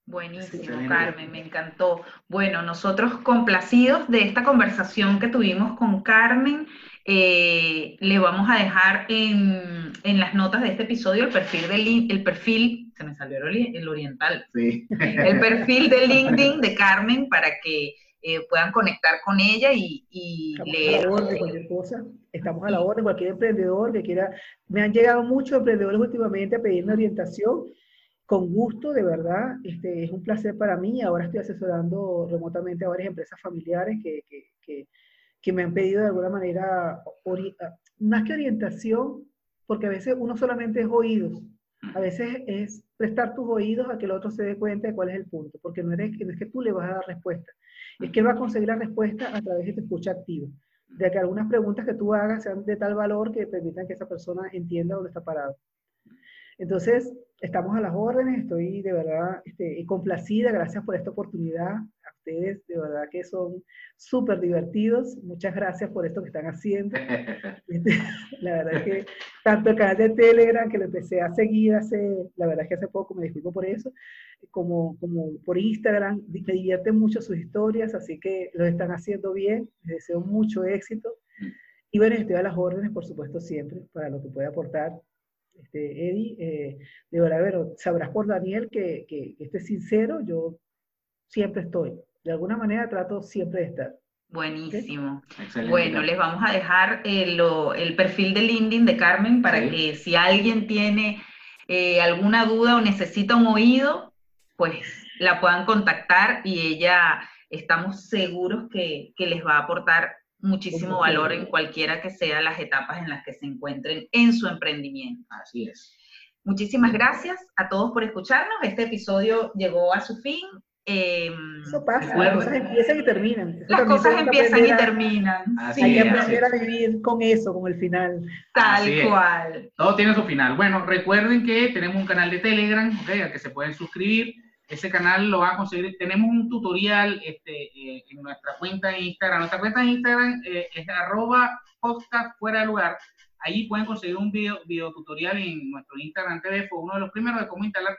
Buenísimo, Excelente. Carmen, me encantó. Bueno, nosotros complacidos de esta conversación que tuvimos con Carmen, eh, le vamos a dejar en, en las notas de este episodio el perfil del lin- el perfil, se me salió el, el oriental, Sí. el perfil de LinkedIn de Carmen para que eh, puedan conectar con ella y, y Estamos a leer. la orden, cualquier cosa. Estamos a la orden, cualquier emprendedor que quiera. Me han llegado muchos emprendedores últimamente a pedirme orientación. Con gusto, de verdad. Este, es un placer para mí. Ahora estoy asesorando remotamente a varias empresas familiares que, que, que, que me han pedido de alguna manera, ori- más que orientación, porque a veces uno solamente es oídos. A veces es prestar tus oídos a que el otro se dé cuenta de cuál es el punto, porque no, eres, no es que tú le vas a dar respuesta, es que él va a conseguir la respuesta a través de tu escucha activa, de que algunas preguntas que tú hagas sean de tal valor que permitan que esa persona entienda dónde está parado. Entonces, estamos a las órdenes, estoy de verdad este, complacida, gracias por esta oportunidad. A ustedes, de verdad que son súper divertidos. Muchas gracias por esto que están haciendo. Este, La verdad es que tanto el canal de Telegram, que lo empecé a seguir hace, la verdad es que hace poco, me disculpo por eso, como, como por Instagram, me divierten mucho sus historias, así que lo están haciendo bien, les deseo mucho éxito. Y bueno, estoy a las órdenes, por supuesto, siempre, para lo que pueda aportar. Este, Eddie, eh, de verdad, pero sabrás por Daniel que, que, que esté sincero, yo siempre estoy. De alguna manera trato siempre de estar. Buenísimo. Excelente. Bueno, les vamos a dejar eh, lo- el perfil de LinkedIn de Carmen para Sí. que si alguien tiene eh, alguna duda o necesita un oído, pues la puedan contactar y ella estamos seguros que, que les va a aportar muchísimo valor en cualquiera que sea las etapas en las que se encuentren en su emprendimiento. Así es. Muchísimas gracias a todos por escucharnos. Este episodio llegó a su fin. Eh, Eso pasa, las cosas empiezan y terminan. Eso las cosas empiezan y terminan. Así Hay que es, aprender es. a vivir con eso, con el final. Tal Así es. cual. Todo tiene su final. Bueno, recuerden que tenemos un canal de Telegram, ¿ok? al que se pueden suscribir. Ese canal lo va a conseguir. Tenemos un tutorial este, eh, en nuestra cuenta de Instagram. Nuestra cuenta de Instagram eh, es arroba podcast fuera de lugar. Ahí pueden conseguir un video, video tutorial en nuestro Instagram TV. Fue uno de los primeros de cómo instalar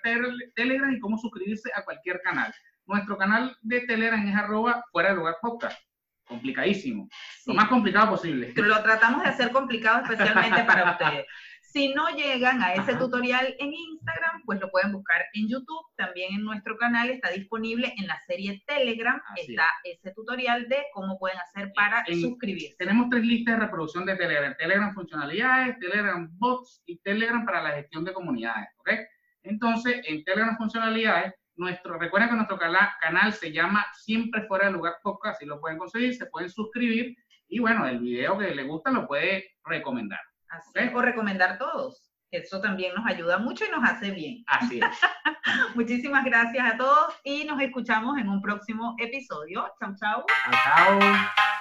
Telegram y cómo suscribirse a cualquier canal. Nuestro canal de Telegram es arroba fuera de lugar podcast. Complicadísimo. Lo más complicado posible. Lo tratamos de hacer complicado especialmente para ustedes. Si no llegan a ese tutorial en Instagram, pues lo pueden buscar en YouTube. También en nuestro canal está disponible en la serie Telegram. está ese tutorial de cómo pueden hacer para suscribirse. Tenemos tres listas de reproducción de Telegram. Telegram funcionalidades, Telegram bots y Telegram para la gestión de comunidades. ¿ok? Entonces, en Telegram funcionalidades, nuestro, recuerden que nuestro canal se llama Siempre Fuera del Lugar Podcast, así lo pueden conseguir, se pueden suscribir y bueno, el video que les gusta lo puede recomendar. O recomendar todos. Eso también nos ayuda mucho y nos hace bien. Así es. Muchísimas gracias a todos y nos escuchamos en un próximo episodio. Chao, chao. Chao, chao.